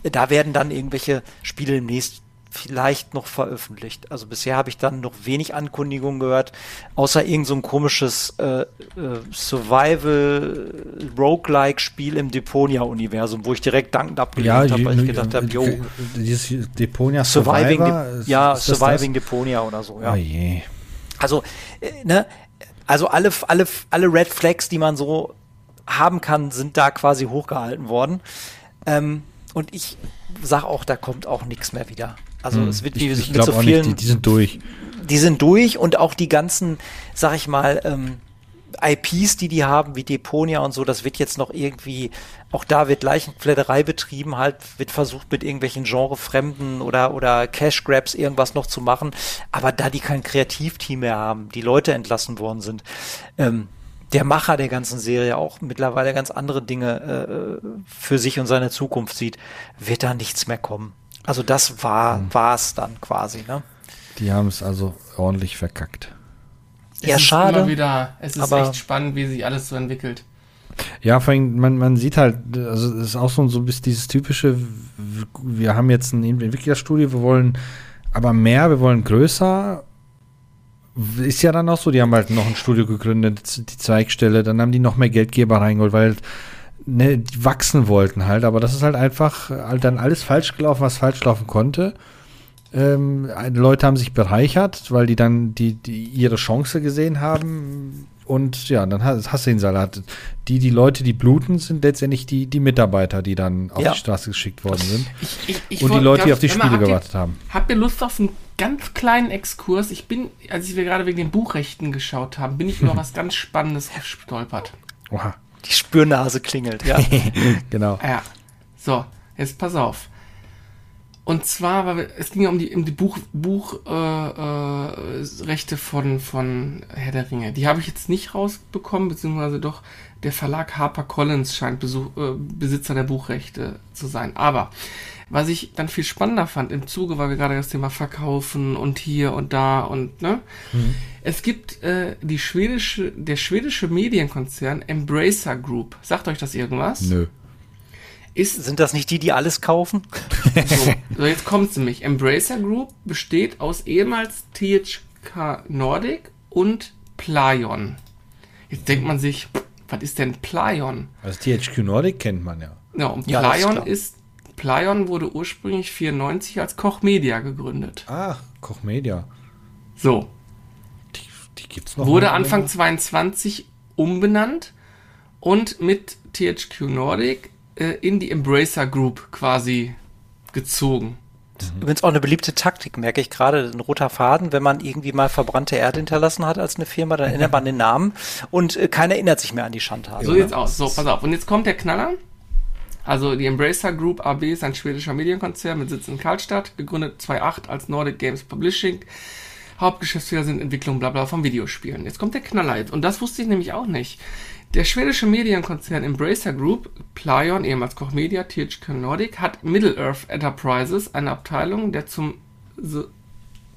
Da werden dann irgendwelche Spiele demnächst vielleicht noch veröffentlicht. Also bisher habe ich dann noch wenig Ankündigungen gehört, außer irgend so ein komisches äh, äh, Survival Roguelike Spiel im Deponia-Universum, wo ich direkt dankend abgelehnt ja, habe, weil ich gedacht habe, jo, dieses Deponia Surviving, De ja, Surviving Deponia oder so, ja. Oh. Also, äh, ne, also alle, alle, alle Red Flags, die man so haben kann, sind da quasi hochgehalten worden. Ähm, und ich sag auch, da kommt auch nichts mehr wieder. Also hm. es wird wie ich, ich mit so vielen. Nicht, die, die, sind durch. Die sind durch und auch die ganzen, sag ich mal, ähm, IPs, die die haben, wie Deponia und so, das wird jetzt noch irgendwie, auch da wird Leichenfledderei betrieben, halt wird versucht mit irgendwelchen Genrefremden oder, oder Cash Grabs irgendwas noch zu machen. Aber da die kein Kreativteam mehr haben, die Leute entlassen worden sind, ähm, der Macher der ganzen Serie auch mittlerweile ganz andere Dinge äh, für sich und seine Zukunft sieht, wird da nichts mehr kommen. Also das war es dann quasi, ne? Die haben es also ordentlich verkackt. Es ja, schade. Immer wieder, es ist aber echt spannend, wie sich alles so entwickelt. Ja, vor allem, man, man sieht halt, also es ist auch so, so bis dieses typische, wir haben jetzt ein Entwicklerstudio, wir wollen aber mehr, wir wollen größer. Ist ja dann auch so, die haben halt noch ein Studio gegründet, die Zweigstelle, dann haben die noch mehr Geldgeber reingeholt, weil ne, die wachsen wollten halt, aber das ist halt einfach halt dann alles falsch gelaufen, was falsch laufen konnte. Ähm, Leute haben sich bereichert, weil die dann die, die ihre Chance gesehen haben. Und ja, dann hast du den Salat. Die, die Leute, die bluten, sind letztendlich die, die Mitarbeiter, die dann auf ja. die Straße geschickt worden sind. Ich, ich, ich und die Leute, die auf die Spiele gewartet ihr, haben. Habt ihr Lust auf einen ganz kleinen Exkurs? Ich bin, als wir gerade wegen den Buchrechten geschaut haben, bin ich über was ganz Spannendes gestolpert. Oha. Die Spürnase klingelt, ja. genau. Ja. So, jetzt pass auf. Und zwar, weil es ging ja um die, um die Buch, Buchrechte äh, äh, von, von Herr der Ringe. Die habe ich jetzt nicht rausbekommen, beziehungsweise doch der Verlag HarperCollins scheint Besuch, äh, Besitzer der Buchrechte zu sein. Aber was ich dann viel spannender fand im Zuge, weil wir gerade das Thema Verkaufen und hier und da und ne. Mhm. Es gibt äh, die schwedische, der schwedische Medienkonzern Embracer Group. Sagt euch das irgendwas? Nö. Ist, Sind das nicht die, die alles kaufen? So, so jetzt kommt es nämlich. Embracer Group besteht aus ehemals THK Nordic und Playon. Jetzt denkt man sich, was ist denn Playon? Also THQ Nordic kennt man ja. Ja, und ja, Playon ist Playon wurde ursprünglich 94 als Koch Media gegründet. Ach, Koch Media. So. Die, die gibt's noch. Wurde Anfang länger? 22 umbenannt und mit THQ Nordic äh, in die Embracer Group quasi gezogen. Übrigens auch eine beliebte Taktik, merke ich gerade, ein roter Faden, wenn man irgendwie mal verbrannte Erde hinterlassen hat als eine Firma, dann ändert man den Namen und äh, keiner erinnert sich mehr an die Schandtaten. So jetzt aus. So, pass auf. Und jetzt kommt der Knaller. Also die Embracer Group AB ist ein schwedischer Medienkonzern mit Sitz in Karlstadt, gegründet 2008 als Nordic Games Publishing. Hauptgeschäftsführer sind Entwicklung bla bla von Videospielen. Jetzt kommt der Knaller jetzt. Und das wusste ich nämlich auch nicht. Der schwedische Medienkonzern Embracer Group, Plaion, ehemals Koch Media, THQ Nordic, hat Middle-earth Enterprises, eine Abteilung der zum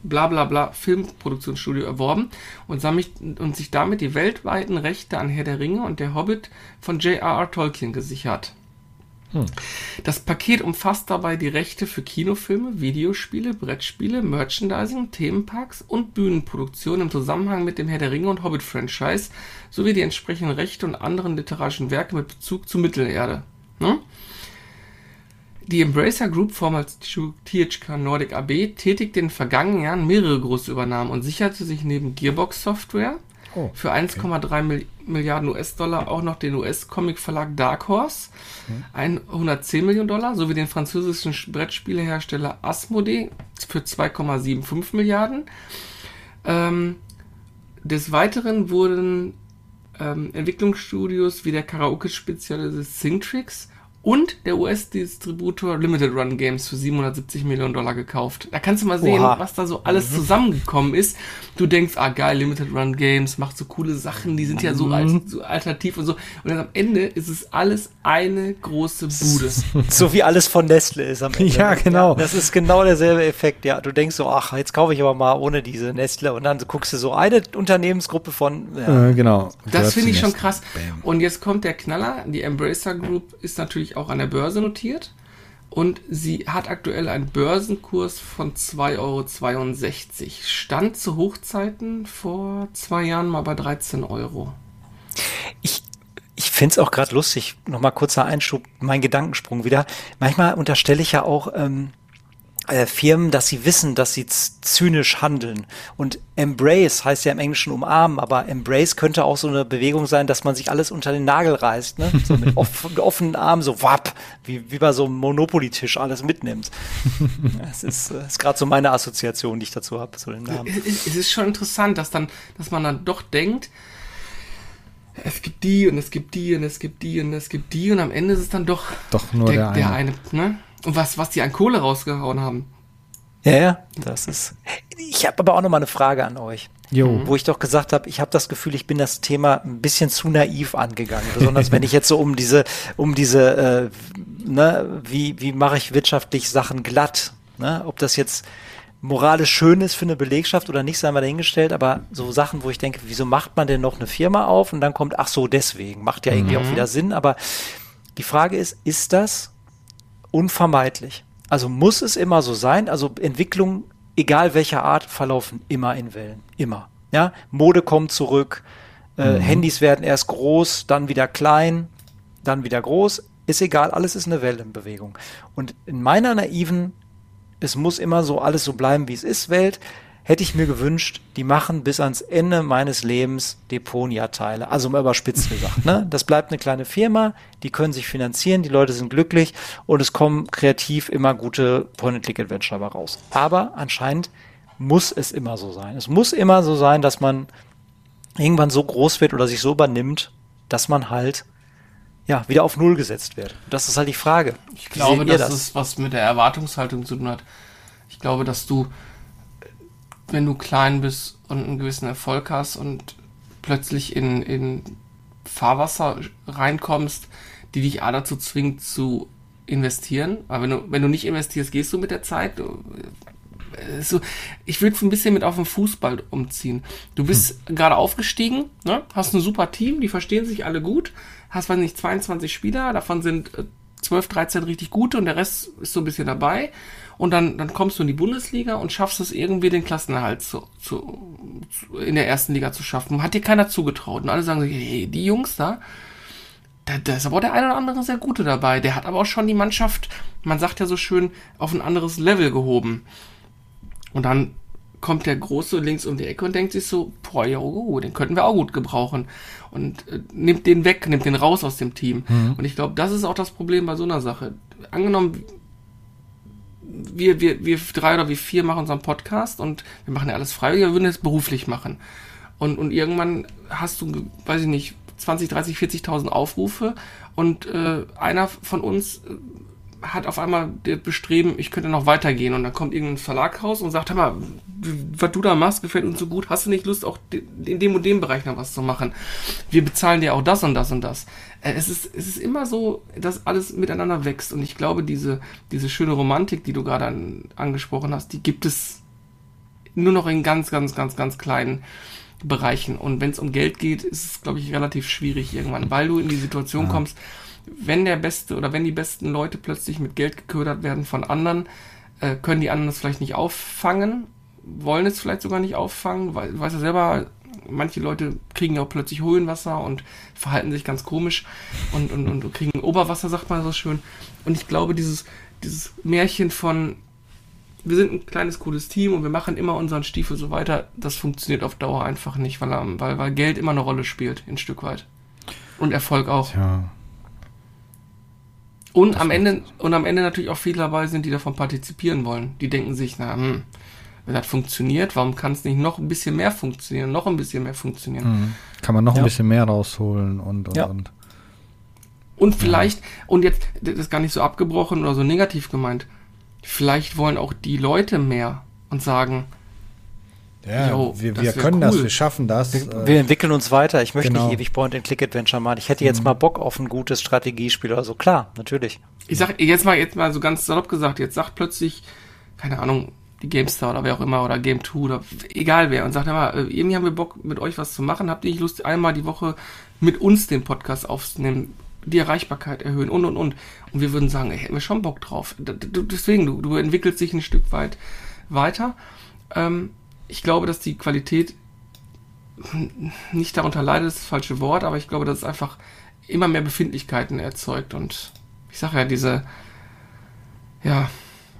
bla bla bla Filmproduktionsstudio erworben und, und sich damit die weltweiten Rechte an Herr der Ringe und der Hobbit von J.R.R. Tolkien gesichert. Hm. Das Paket umfasst dabei die Rechte für Kinofilme, Videospiele, Brettspiele, Merchandising, Themenparks und Bühnenproduktionen im Zusammenhang mit dem Herr der Ringe und Hobbit-Franchise sowie die entsprechenden Rechte und anderen literarischen Werke mit Bezug zu Mittelerde. Ne? Die Embracer Group, vormals THK Nordic AB, tätigte in den vergangenen Jahren mehrere große Übernahmen und sicherte sich neben Gearbox Software oh, für 1,3 Milliarden US-Dollar auch noch den US-Comic-Verlag Dark Horse, hm. 110 Millionen Dollar, sowie den französischen Brettspielehersteller Asmodee für 2,75 Milliarden. Ähm, des Weiteren wurden ähm, Entwicklungsstudios wie der Karaoke-Spezialist Singtrix und der US-Distributor Limited Run Games für 770 Millionen Dollar gekauft. Da kannst du mal sehen, Oha. was da so alles mhm. zusammengekommen ist. Du denkst, ah geil, Limited Run Games macht so coole Sachen, die sind ja so, mhm. so alternativ und so. Und dann am Ende ist es alles eine große Bude. So wie alles von Nestle ist am Ende. Ja, genau. Ja, das ist genau derselbe Effekt. Ja, du denkst so, ach, jetzt kaufe ich aber mal ohne diese Nestle und dann guckst du so eine Unternehmensgruppe von. Ja. Äh, genau. Das finde ich schon krass. Bam. Und jetzt kommt der Knaller. Die Embracer Group ist natürlich auch an der Börse notiert und sie hat aktuell einen Börsenkurs von 2,62 Euro. Stand zu Hochzeiten vor zwei Jahren mal bei 13 Euro. Ich, ich finde es auch gerade lustig, nochmal kurzer Einschub, mein Gedankensprung wieder. Manchmal unterstelle ich ja auch, ähm, äh, Firmen, dass sie wissen, dass sie zynisch handeln. Und Embrace heißt ja im Englischen umarmen, aber Embrace könnte auch so eine Bewegung sein, dass man sich alles unter den Nagel reißt, ne? So mit, off mit offenen Armen, so wapp, wie, wie bei so einem Monopoly-Tisch alles mitnimmt. das ist, das ist gerade so meine Assoziation, die ich dazu habe, zu dem Namen. Es ist schon interessant, dass dann, dass man dann doch denkt, es gibt die und es gibt die und es gibt die und es gibt die und am Ende ist es dann doch, doch nur der, der, eine. der eine. Ne? Und was, was die an Kohle rausgehauen haben. Ja, ja, das ist. Ich habe aber auch noch mal eine Frage an euch. Jo. Wo ich doch gesagt habe, ich habe das Gefühl, ich bin das Thema ein bisschen zu naiv angegangen. Besonders wenn ich jetzt so um diese, um diese, äh, ne, wie, wie mache ich wirtschaftlich Sachen glatt? Ne? Ob das jetzt moralisch schön ist für eine Belegschaft oder nicht, sei mal dahingestellt, aber so Sachen, wo ich denke, wieso macht man denn noch eine Firma auf und dann kommt, ach so, deswegen, macht ja irgendwie mhm. auch wieder Sinn, aber die Frage ist, ist das unvermeidlich. Also muss es immer so sein. Also Entwicklungen, egal welcher Art, verlaufen immer in Wellen. Immer. Ja, Mode kommt zurück, äh, mhm. Handys werden erst groß, dann wieder klein, dann wieder groß. Ist egal, alles ist eine Wellenbewegung. Und in meiner naiven, es muss immer so alles so bleiben, wie es ist, Welt, hätte ich mir gewünscht, die machen bis ans Ende meines Lebens Deponia-Teile. Also mal überspitzt gesagt. Ne? Das bleibt eine kleine Firma, die können sich finanzieren, die Leute sind glücklich und es kommen kreativ immer gute Point-and-Click-Adventure raus. Aber anscheinend muss es immer so sein. Es muss immer so sein, dass man irgendwann so groß wird oder sich so übernimmt, dass man halt ja, wieder auf Null gesetzt wird. Das ist halt die Frage. Ich glaube, dass das ist was mit der Erwartungshaltung zu tun hat. Ich glaube, dass du wenn du klein bist und einen gewissen Erfolg hast und plötzlich in, in Fahrwasser reinkommst, die dich A dazu zwingt zu investieren. Aber wenn du, wenn du nicht investierst, gehst du mit der Zeit. Äh, so, ich würde es ein bisschen mit auf den Fußball umziehen. Du bist hm. gerade aufgestiegen, ne? hast ein super Team, die verstehen sich alle gut, hast, weiß nicht, 22 Spieler, davon sind 12, äh, 13 richtig gute und der Rest ist so ein bisschen dabei und dann, dann kommst du in die Bundesliga und schaffst es irgendwie, den Klassenerhalt zu, zu, zu, in der ersten Liga zu schaffen. Hat dir keiner zugetraut. Und alle sagen so, hey, die Jungs da, da, da ist aber der eine oder andere sehr gute dabei. Der hat aber auch schon die Mannschaft, man sagt ja so schön, auf ein anderes Level gehoben. Und dann kommt der Große links um die Ecke und denkt sich so, boah, ja, oh, den könnten wir auch gut gebrauchen. Und äh, nimmt den weg, nimmt den raus aus dem Team. Mhm. Und ich glaube, das ist auch das Problem bei so einer Sache. Angenommen, wir, wir, wir drei oder wir vier machen unseren Podcast und wir machen ja alles freiwillig, wir würden es beruflich machen. Und, und irgendwann hast du, weiß ich nicht, 20, 30, 40.000 Aufrufe und äh, einer von uns hat auf einmal das Bestreben, ich könnte noch weitergehen und dann kommt irgendein Verlag raus und sagt, hör mal, was du da machst, gefällt uns so gut, hast du nicht Lust, auch in dem und dem Bereich noch was zu machen? Wir bezahlen dir auch das und das und das. Äh, es ist, es ist immer so, dass alles miteinander wächst und ich glaube, diese, diese schöne Romantik, die du gerade an, angesprochen hast, die gibt es nur noch in ganz, ganz, ganz, ganz kleinen Bereichen. Und wenn es um Geld geht, ist es, glaube ich, relativ schwierig irgendwann, weil du in die Situation ja. kommst, wenn der Beste oder wenn die besten Leute plötzlich mit Geld geködert werden von anderen, äh, können die anderen das vielleicht nicht auffangen, wollen es vielleicht sogar nicht auffangen, weil du weißt ja selber, manche Leute kriegen ja auch plötzlich Höhenwasser und verhalten sich ganz komisch und, und, und kriegen Oberwasser, sagt man so schön. Und ich glaube, dieses, dieses Märchen von wir sind ein kleines, cooles Team und wir machen immer unseren Stiefel so weiter, das funktioniert auf Dauer einfach nicht, weil, weil, weil Geld immer eine Rolle spielt, ein Stück weit. Und Erfolg auch. Ja. Und das am Ende, und am Ende natürlich auch viele dabei sind, die davon partizipieren wollen. Die denken sich, na, hm, wenn das funktioniert, warum kann es nicht noch ein bisschen mehr funktionieren, noch ein bisschen mehr funktionieren? Mhm. Kann man noch ja. ein bisschen mehr rausholen und, und, ja. und. Und vielleicht, ja. und jetzt, das ist gar nicht so abgebrochen oder so negativ gemeint, vielleicht wollen auch die Leute mehr und sagen, ja, Yo, wir, wir können cool. das, wir schaffen das. Wir, äh, wir, entwickeln uns weiter. Ich möchte genau. nicht ewig Point-and-Click-Adventure machen. Ich hätte jetzt mhm. mal Bock auf ein gutes Strategiespiel oder so. Klar, natürlich. Ich sag jetzt mal, jetzt mal so ganz salopp gesagt, jetzt sagt plötzlich, keine Ahnung, die GameStar oder wer auch immer oder Game 2 oder egal wer und sagt immer, äh, irgendwie haben wir Bock mit euch was zu machen. Habt ihr nicht Lust, einmal die Woche mit uns den Podcast aufzunehmen? die Erreichbarkeit erhöhen und und und. Und wir würden sagen, ey, hätten wir schon Bock drauf. Deswegen, du, du entwickelst dich ein Stück weit weiter. Ähm, ich glaube, dass die Qualität nicht darunter leidet, ist das falsche Wort, aber ich glaube, dass es einfach immer mehr Befindlichkeiten erzeugt. Und ich sage ja, diese, ja,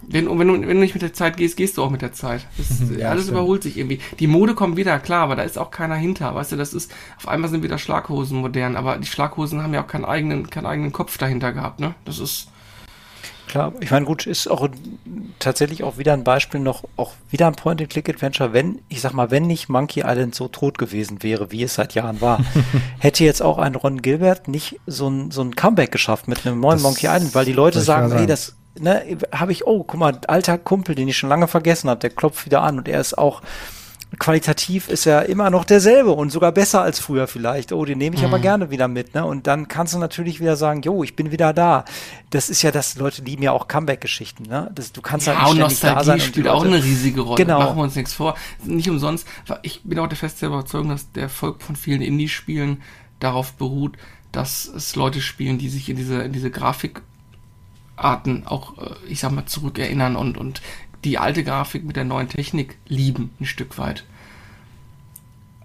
wenn, wenn, du, wenn du nicht mit der Zeit gehst, gehst du auch mit der Zeit. Das, ja, alles stimmt. überholt sich irgendwie. Die Mode kommt wieder, klar, aber da ist auch keiner hinter. Weißt du, das ist, auf einmal sind wieder Schlaghosen modern, aber die Schlaghosen haben ja auch keinen eigenen, keinen eigenen Kopf dahinter gehabt, ne? Das ist. Klar, ich meine, gut, ist auch tatsächlich auch wieder ein Beispiel noch, auch wieder ein Point-and-Click-Adventure, wenn, ich sag mal, wenn nicht Monkey Island so tot gewesen wäre, wie es seit Jahren war, hätte jetzt auch ein Ron Gilbert nicht so ein, so ein Comeback geschafft mit einem neuen das, Monkey Island, weil die Leute sagen, hey, das, ne, habe ich, oh, guck mal, alter Kumpel, den ich schon lange vergessen habe, der klopft wieder an und er ist auch qualitativ ist er immer noch derselbe und sogar besser als früher vielleicht. Oh, den nehme ich mhm. aber gerne wieder mit, ne? Und dann kannst du natürlich wieder sagen, jo, ich bin wieder da. Das ist ja das, Leute lieben ja auch Comeback-Geschichten, ne? Das, du kannst ja, halt nicht ständig Nostalgie da sein. spielt auch eine riesige Rolle. Genau. Machen wir uns nichts vor. Nicht umsonst. Ich bin auch der festen Überzeugung, dass der Erfolg von vielen Indie-Spielen darauf beruht, dass es Leute spielen, die sich in diese, in diese Grafik Arten auch, äh, ich sag mal, zurückerinnern und, und die alte Grafik mit der neuen Technik lieben, ein Stück weit.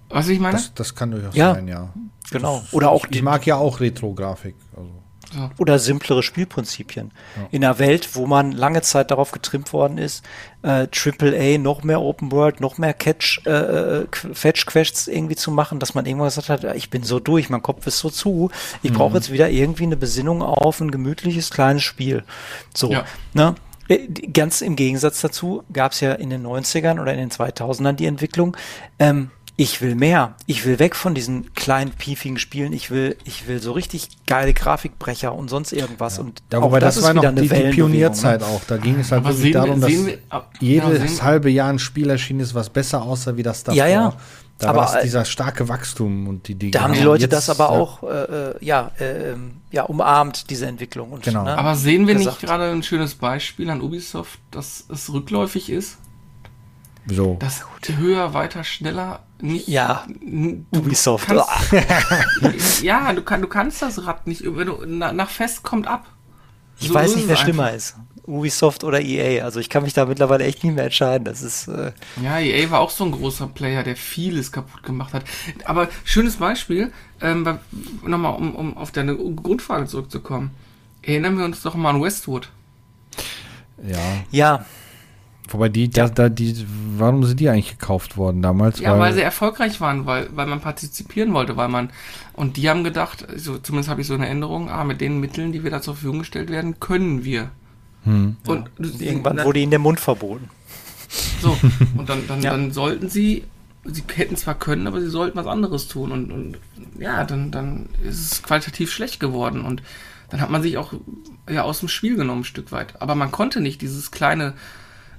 Was ich meine? Das, das kann durchaus ja, sein, ja. Genau. Das, Oder auch ich, ich mag ja auch Retro-Grafik. Also. Ja. Oder simplere Spielprinzipien. Ja. In einer Welt, wo man lange Zeit darauf getrimmt worden ist, äh, AAA, noch mehr Open World, noch mehr Catch, äh, äh Fetch-Quests irgendwie zu machen, dass man irgendwann gesagt hat, ich bin so durch, mein Kopf ist so zu, ich mhm. brauche jetzt wieder irgendwie eine Besinnung auf ein gemütliches kleines Spiel. So, ja. ne? Äh, ganz im Gegensatz dazu gab es ja in den 90ern oder in den 2000ern die Entwicklung, ähm, ich will mehr. Ich will weg von diesen kleinen, piefigen Spielen. Ich will, ich will so richtig geile Grafikbrecher und sonst irgendwas. Ja. Und ja, wobei das, das war noch die, die Pionierzeit ne? auch. Da ging es halt Aber wirklich darum, dass wir, jedes ja, halbe Jahr ein Spiel erschienen ist, was besser aussah wie das davor. Ja, ja. Da aber war dieser starke Wachstum und die, die Da haben die Leute jetzt, das aber auch äh, äh, ja, äh, ja umarmt diese Entwicklung. Und, genau. Ne, aber sehen wir gesagt. nicht gerade ein schönes Beispiel an Ubisoft, dass es rückläufig ist? So. Das höher, weiter, schneller nicht. Ja, du, Ubisoft. Du kannst, ja, du, kann, du kannst das Rad nicht, wenn du nach Fest kommt ab. Ich so weiß nicht, wer schlimmer ist. Ubisoft oder EA. Also ich kann mich da mittlerweile echt nicht mehr entscheiden. Das ist. Äh ja, EA war auch so ein großer Player, der vieles kaputt gemacht hat. Aber schönes Beispiel, ähm, nochmal, um, um auf deine Grundfrage zurückzukommen. Erinnern wir uns doch mal an Westwood. Ja. Ja. Wobei die, da, da, die, warum sind die eigentlich gekauft worden damals? Ja, weil, weil, sie erfolgreich waren, weil, weil man partizipieren wollte, weil man, und die haben gedacht, so, zumindest habe ich so eine Änderung, ah, mit den Mitteln, die wir da zur Verfügung gestellt werden, können wir Hm. Und ja. irgendwann na, wurde ihnen der Mund verboten. So, und dann, dann, ja. dann sollten sie, sie hätten zwar können, aber sie sollten was anderes tun. Und, und ja, dann, dann ist es qualitativ schlecht geworden. Und dann hat man sich auch ja, aus dem Spiel genommen, ein Stück weit. Aber man konnte nicht dieses kleine,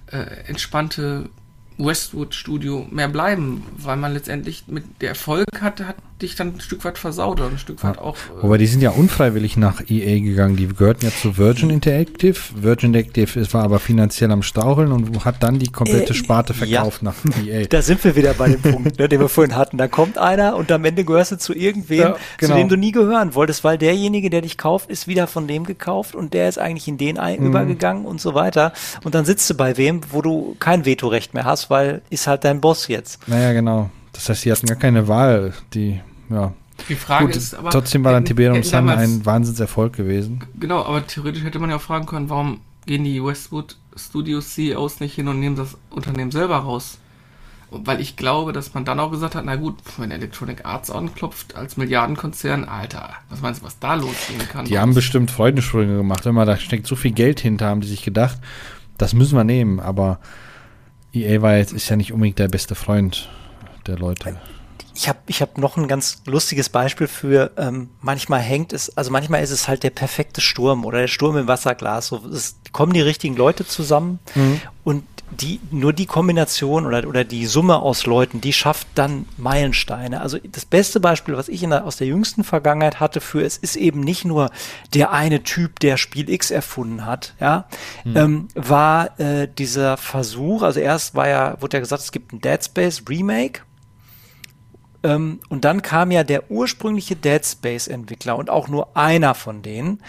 äh, entspannte Westwood-Studio mehr bleiben, weil man letztendlich mit der Erfolg hatte, hat dich dann ein Stück weit versaut oder ein Stück weit ja. auch. Äh Wobei die sind ja unfreiwillig nach EA gegangen. Die gehörten ja zu Virgin Interactive. Virgin Interactive war aber finanziell am Straucheln und hat dann die komplette äh, Sparte verkauft ja. nach EA. Da sind wir wieder bei dem Punkt, ne, den wir vorhin hatten. Da kommt einer und am Ende gehörst du zu irgendwem, ja, genau. zu dem du nie gehören wolltest, weil derjenige, der dich kauft, ist wieder von dem gekauft und der ist eigentlich in den ein mhm. übergegangen und so weiter. Und dann sitzt du bei wem, wo du kein Vetorecht mehr hast, weil ist halt dein Boss jetzt. Naja, genau. Das heißt, sie hatten gar keine Wahl. Die ja. Die Frage Gut, ist aber. Trotzdem war dann Tiberium Sun ein Wahnsinnserfolg gewesen. Genau, aber theoretisch hätte man ja auch fragen können, warum gehen die Westwood Studios CEOs nicht hin und nehmen das Unternehmen selber raus? Weil ich glaube, dass man dann auch gesagt hat, na gut, wenn Electronic Arts anklopft als Milliardenkonzern, Alter, was meinst du, was da losgehen kann? Die haben bestimmt Freudensprünge gemacht. Immer da steckt so viel Geld hinter, haben die sich gedacht, das müssen wir nehmen. Aber EA war jetzt, ist ja nicht unbedingt der beste Freund der Leute. Ich habe ich hab noch ein ganz lustiges Beispiel für, ähm, manchmal hängt es, also manchmal ist es halt der perfekte Sturm oder der Sturm im Wasserglas. So, es kommen die richtigen Leute zusammen mhm. und die, nur die Kombination oder, oder die Summe aus Leuten, die schafft dann Meilensteine. Also das beste Beispiel, was ich in der, aus der jüngsten Vergangenheit hatte für es ist eben nicht nur der eine Typ, der Spiel X erfunden hat, ja, mhm. ähm, war äh, dieser Versuch, also erst war ja, wurde ja gesagt, es gibt ein Dead Space Remake ähm, und dann kam ja der ursprüngliche Dead Space Entwickler und auch nur einer von denen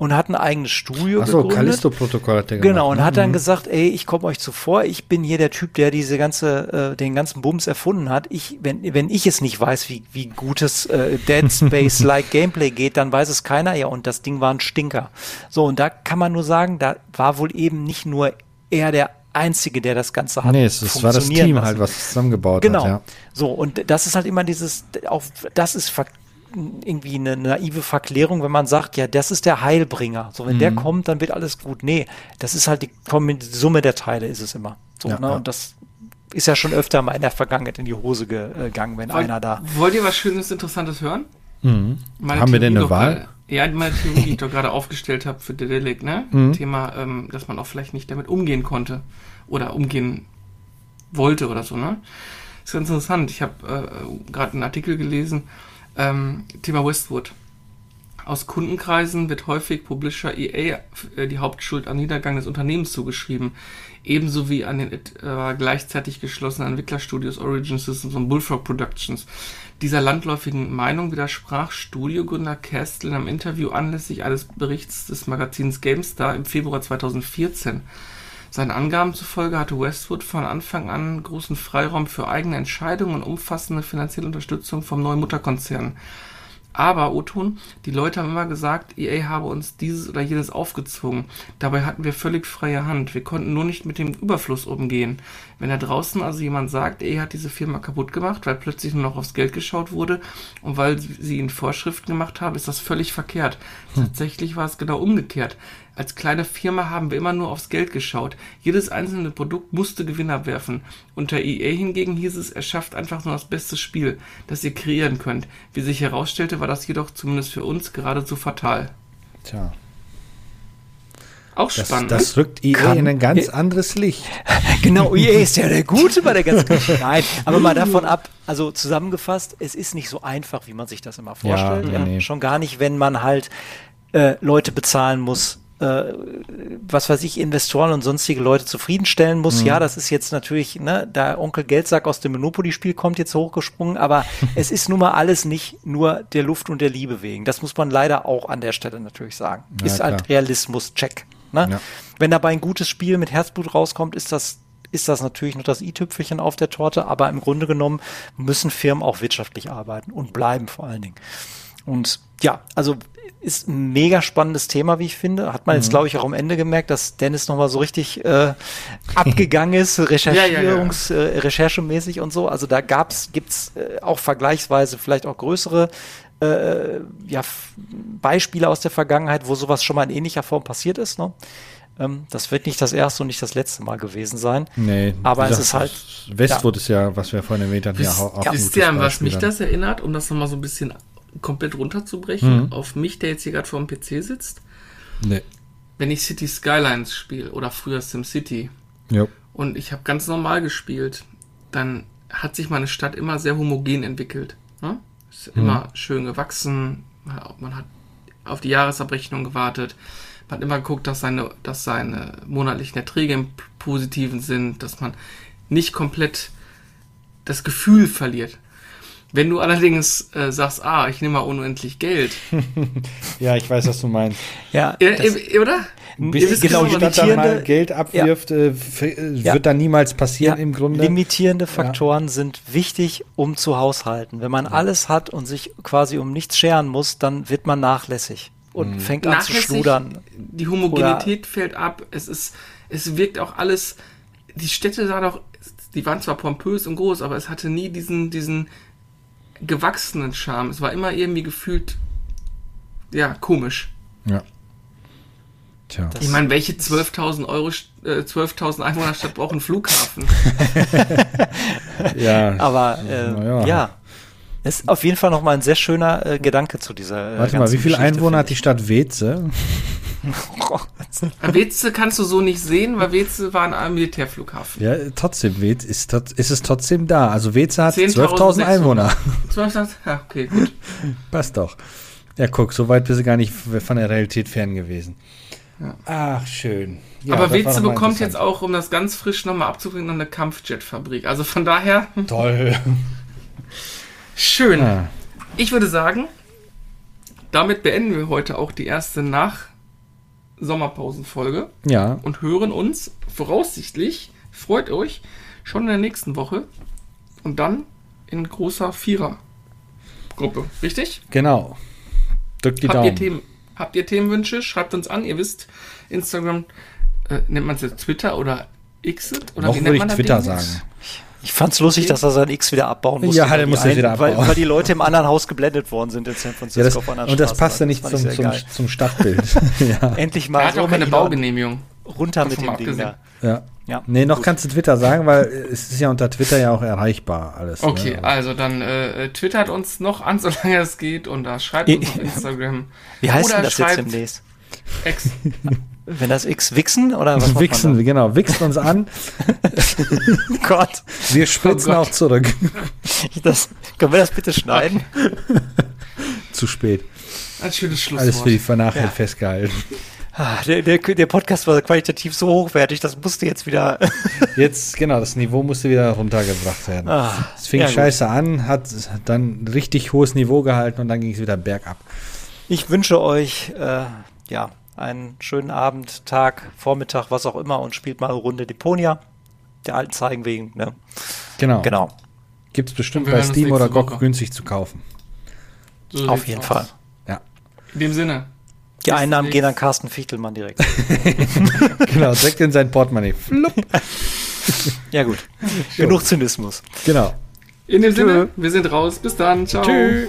und hat ein eigenes Studio Ach so, gegründet. Callisto-Protokoll hat der gemacht. Genau, und ne? hat dann mhm. gesagt, ey, ich komme euch zuvor, ich bin hier der Typ, der diese ganze, äh, den ganzen Bums erfunden hat. Ich, wenn, wenn ich es nicht weiß, wie, wie gutes äh, Dead Space-like Gameplay geht, dann weiß es keiner, ja, und das Ding war ein Stinker. So, und da kann man nur sagen, da war wohl eben nicht nur er der Einzige, der das Ganze hat. Nee, es, es war das Team lassen. halt, was zusammengebaut genau. hat. Genau. Ja. So, und das ist halt immer dieses, auch das ist irgendwie eine naive Verklärung, wenn man sagt, ja, das ist der Heilbringer. So, wenn mhm. der kommt, dann wird alles gut. Nee, das ist halt die, die Summe der Teile ist es immer. So, ja, ne? Ja. Und das ist ja schon öfter mal in der Vergangenheit in die Hose gegangen, wenn Wollt, einer da. Wollt ihr was Schönes, Interessantes hören? Mhm. Haben wir denn eine Wahl? Ja, meine Theorie, die ich doch gerade aufgestellt habe für Dedelic, ne? Mhm. Thema, ähm, dass man auch vielleicht nicht damit umgehen konnte oder umgehen wollte oder so, ne? ist ganz interessant. Ich habe äh, gerade einen Artikel gelesen, ähm, Thema Westwood. Aus Kundenkreisen wird häufig Publisher EA äh, die Hauptschuld am Niedergang des Unternehmens zugeschrieben, ebenso wie an den äh, gleichzeitig geschlossenen Entwicklerstudios Origin Systems und Bullfrog Productions. Dieser landläufigen Meinung widersprach Studiogründer Kerstel in einem Interview anlässlich eines Berichts des Magazins GameStar im Februar 2014. Seinen Angaben zufolge hatte Westwood von Anfang an großen Freiraum für eigene Entscheidungen und umfassende finanzielle Unterstützung vom neuen Mutterkonzern. Aber, Oton, die Leute haben immer gesagt, EA habe uns dieses oder jenes aufgezwungen. Dabei hatten wir völlig freie Hand. Wir konnten nur nicht mit dem Überfluss umgehen. Wenn da draußen also jemand sagt, EA hat diese Firma kaputt gemacht, weil plötzlich nur noch aufs Geld geschaut wurde und weil sie ihnen Vorschriften gemacht haben, ist das völlig verkehrt. Hm. Tatsächlich war es genau umgekehrt. Als kleine Firma haben wir immer nur aufs Geld geschaut. Jedes einzelne Produkt musste Gewinn abwerfen. Unter EA hingegen hieß es, er schafft einfach nur das beste Spiel, das ihr kreieren könnt. Wie sich herausstellte, war das jedoch zumindest für uns geradezu fatal. Tja. Auch spannend. Das, das rückt EA Kann, in ein ganz anderes Licht. genau, EA ist ja der Gute bei der ganzen Geschichte. Nein, aber mal davon ab, also zusammengefasst, es ist nicht so einfach, wie man sich das immer vorstellt. Ja, ja. Nee. Schon gar nicht, wenn man halt äh, Leute bezahlen muss, äh, was weiß ich, Investoren und sonstige Leute zufriedenstellen muss. Mhm. Ja, das ist jetzt natürlich, ne, da Onkel Geldsack aus dem Monopoly-Spiel kommt jetzt hochgesprungen, aber es ist nun mal alles nicht nur der Luft und der Liebe wegen. Das muss man leider auch an der Stelle natürlich sagen. Ja, ist halt Realismus-Check. Ne? Ja. Wenn dabei ein gutes Spiel mit Herzblut rauskommt, ist das ist das natürlich nur das i-Tüpfelchen auf der Torte, aber im Grunde genommen müssen Firmen auch wirtschaftlich arbeiten und bleiben vor allen Dingen. Und ja, also ist ein mega spannendes Thema, wie ich finde. Hat man mhm. jetzt, glaube ich, auch am Ende gemerkt, dass Dennis nochmal so richtig äh, abgegangen ist, Recherchierungs, ja, ja, ja. Äh, recherchemäßig und so. Also da gab's, gibt's äh, auch vergleichsweise vielleicht auch größere äh, ja, Beispiele aus der Vergangenheit, wo sowas schon mal in ähnlicher Form passiert ist. Ne? Ähm, das wird nicht das erste und nicht das letzte Mal gewesen sein. Nee, Aber es ist halt. Westwood ist ja, was wir vorhin erwähnt hatten, ja Wisst, auch ja, wisst ihr, an was mich dann. das erinnert, um das nochmal so ein bisschen komplett runterzubrechen? Mhm. Auf mich, der jetzt hier gerade vor dem PC sitzt. Nee. Wenn ich City Skylines spiele oder früher SimCity Jo. und ich habe ganz normal gespielt, dann hat sich meine Stadt immer sehr homogen entwickelt. Ne? Ist Mhm. immer schön gewachsen. Man hat auf die Jahresabrechnung gewartet. Man hat immer geguckt, dass seine, dass seine monatlichen Erträge im Positiven sind, dass man nicht komplett das Gefühl verliert. Wenn du allerdings äh, sagst, ah, ich nehme mal unendlich Geld, Ja, ich weiß, was du meinst. Ja, äh, das, äh, oder? Bis Ihr wisst genau, genau, Stadt dann mal limitierende- Geld abwirft, äh, äh, Ja. wird dann niemals passieren ja, im Grunde. limitierende Faktoren sind wichtig, um zu haushalten. Wenn man alles hat und sich quasi um nichts scheren muss, dann wird man nachlässig und Mhm. fängt an zu schludern. Die Homogenität fällt ab. Es ist, es wirkt auch alles. Die Städte sahen auch, die waren zwar pompös und groß, aber es hatte nie diesen, diesen gewachsenen Charme. Es war immer irgendwie gefühlt, ja, komisch. Ja. Tja. Das- Ich meine, welche 12.000 Euro, äh, 12.000 Einwohnerstadt braucht einen Flughafen? ja. Aber äh, ja. ja. ist auf jeden Fall nochmal ein sehr schöner äh, Gedanke zu dieser. Äh, Warte mal, wie viele Geschichte, Einwohner hat die Stadt Weze? Ich. Weze kannst du so nicht sehen, weil Weze war ein Militärflughafen. Ja, trotzdem, Weze ist, ist es trotzdem da. Also Weze hat 10.600. 12.000 Einwohner. 12.000 Ja, okay, gut. Passt doch. Ja, guck, so weit bist du gar nicht von der Realität fern gewesen. Ja. Ach, schön. Ja, Aber Weze bekommt jetzt auch, um das ganz frisch nochmal abzubringen, noch eine Kampfjetfabrik. Also von daher, Toll. schön. Ja. Ich würde sagen, damit beenden wir heute auch die erste Nach-Sommerpausenfolge ja, und hören uns voraussichtlich, freut euch, schon in der nächsten Woche und dann in großer Vierer-Gruppe. Richtig? genau. Drück die Habt ihr, Daumen. Themen, habt ihr Themenwünsche? Schreibt uns an. Ihr wisst, Instagram, äh, nennt man es jetzt Twitter oder X? Oder Noch wie würde nennt ich man das Twitter sagen. Ich fand's lustig, dass er sein X wieder abbauen musste. Ja, der weil musste es wieder weil, abbauen. weil die Leute im anderen Haus geblendet worden sind in San Francisco. Ja, das, auf anderen und das Straßen. passte nicht zum, zum, zum Stadtbild. ja. Endlich Er mal hat so auch keine Baugenehmigung. runter mit dem Ding da. ja. Ja, Nee, noch gut. kannst du Twitter sagen, weil es ist ja unter Twitter ja auch erreichbar alles. Okay, Ne? also dann äh, twittert uns noch an, solange es geht, und da schreibt uns auf Instagram. Wie heißt Oder denn das jetzt demnächst? Ex. Wenn das X Wichsen oder was Wichsen, man genau, wichst uns an. Gott, Wir spritzen Oh Gott. auch zurück. das, können wir das bitte schneiden? Zu spät. Ein schönes Schlusswort. Alles für die Vernachlässigung Ja. festgehalten. Ah, Der, der, der Podcast war qualitativ so hochwertig, das musste jetzt wieder. Jetzt, genau, das Niveau musste wieder runtergebracht werden. Ah, es fing ja, gut. scheiße an, hat dann richtig hohes Niveau gehalten und dann ging es wieder bergab. Ich wünsche euch äh, ja einen schönen Abend, Tag, Vormittag, was auch immer und spielt mal eine Runde Deponia. Der alten zeigen wegen. Ne? Genau. Genau, Gibt es bestimmt bei Steam oder GOG günstig zu kaufen. So auf jeden aus. Fall. Ja. In dem Sinne. Die Einnahmen gehen an Carsten Fichtelmann direkt. genau, direkt in sein Portemonnaie. Flupp. ja gut, genug Zynismus. Genau. In dem Tschö. Sinne, wir sind raus. Bis dann. Ciao. Tschüss.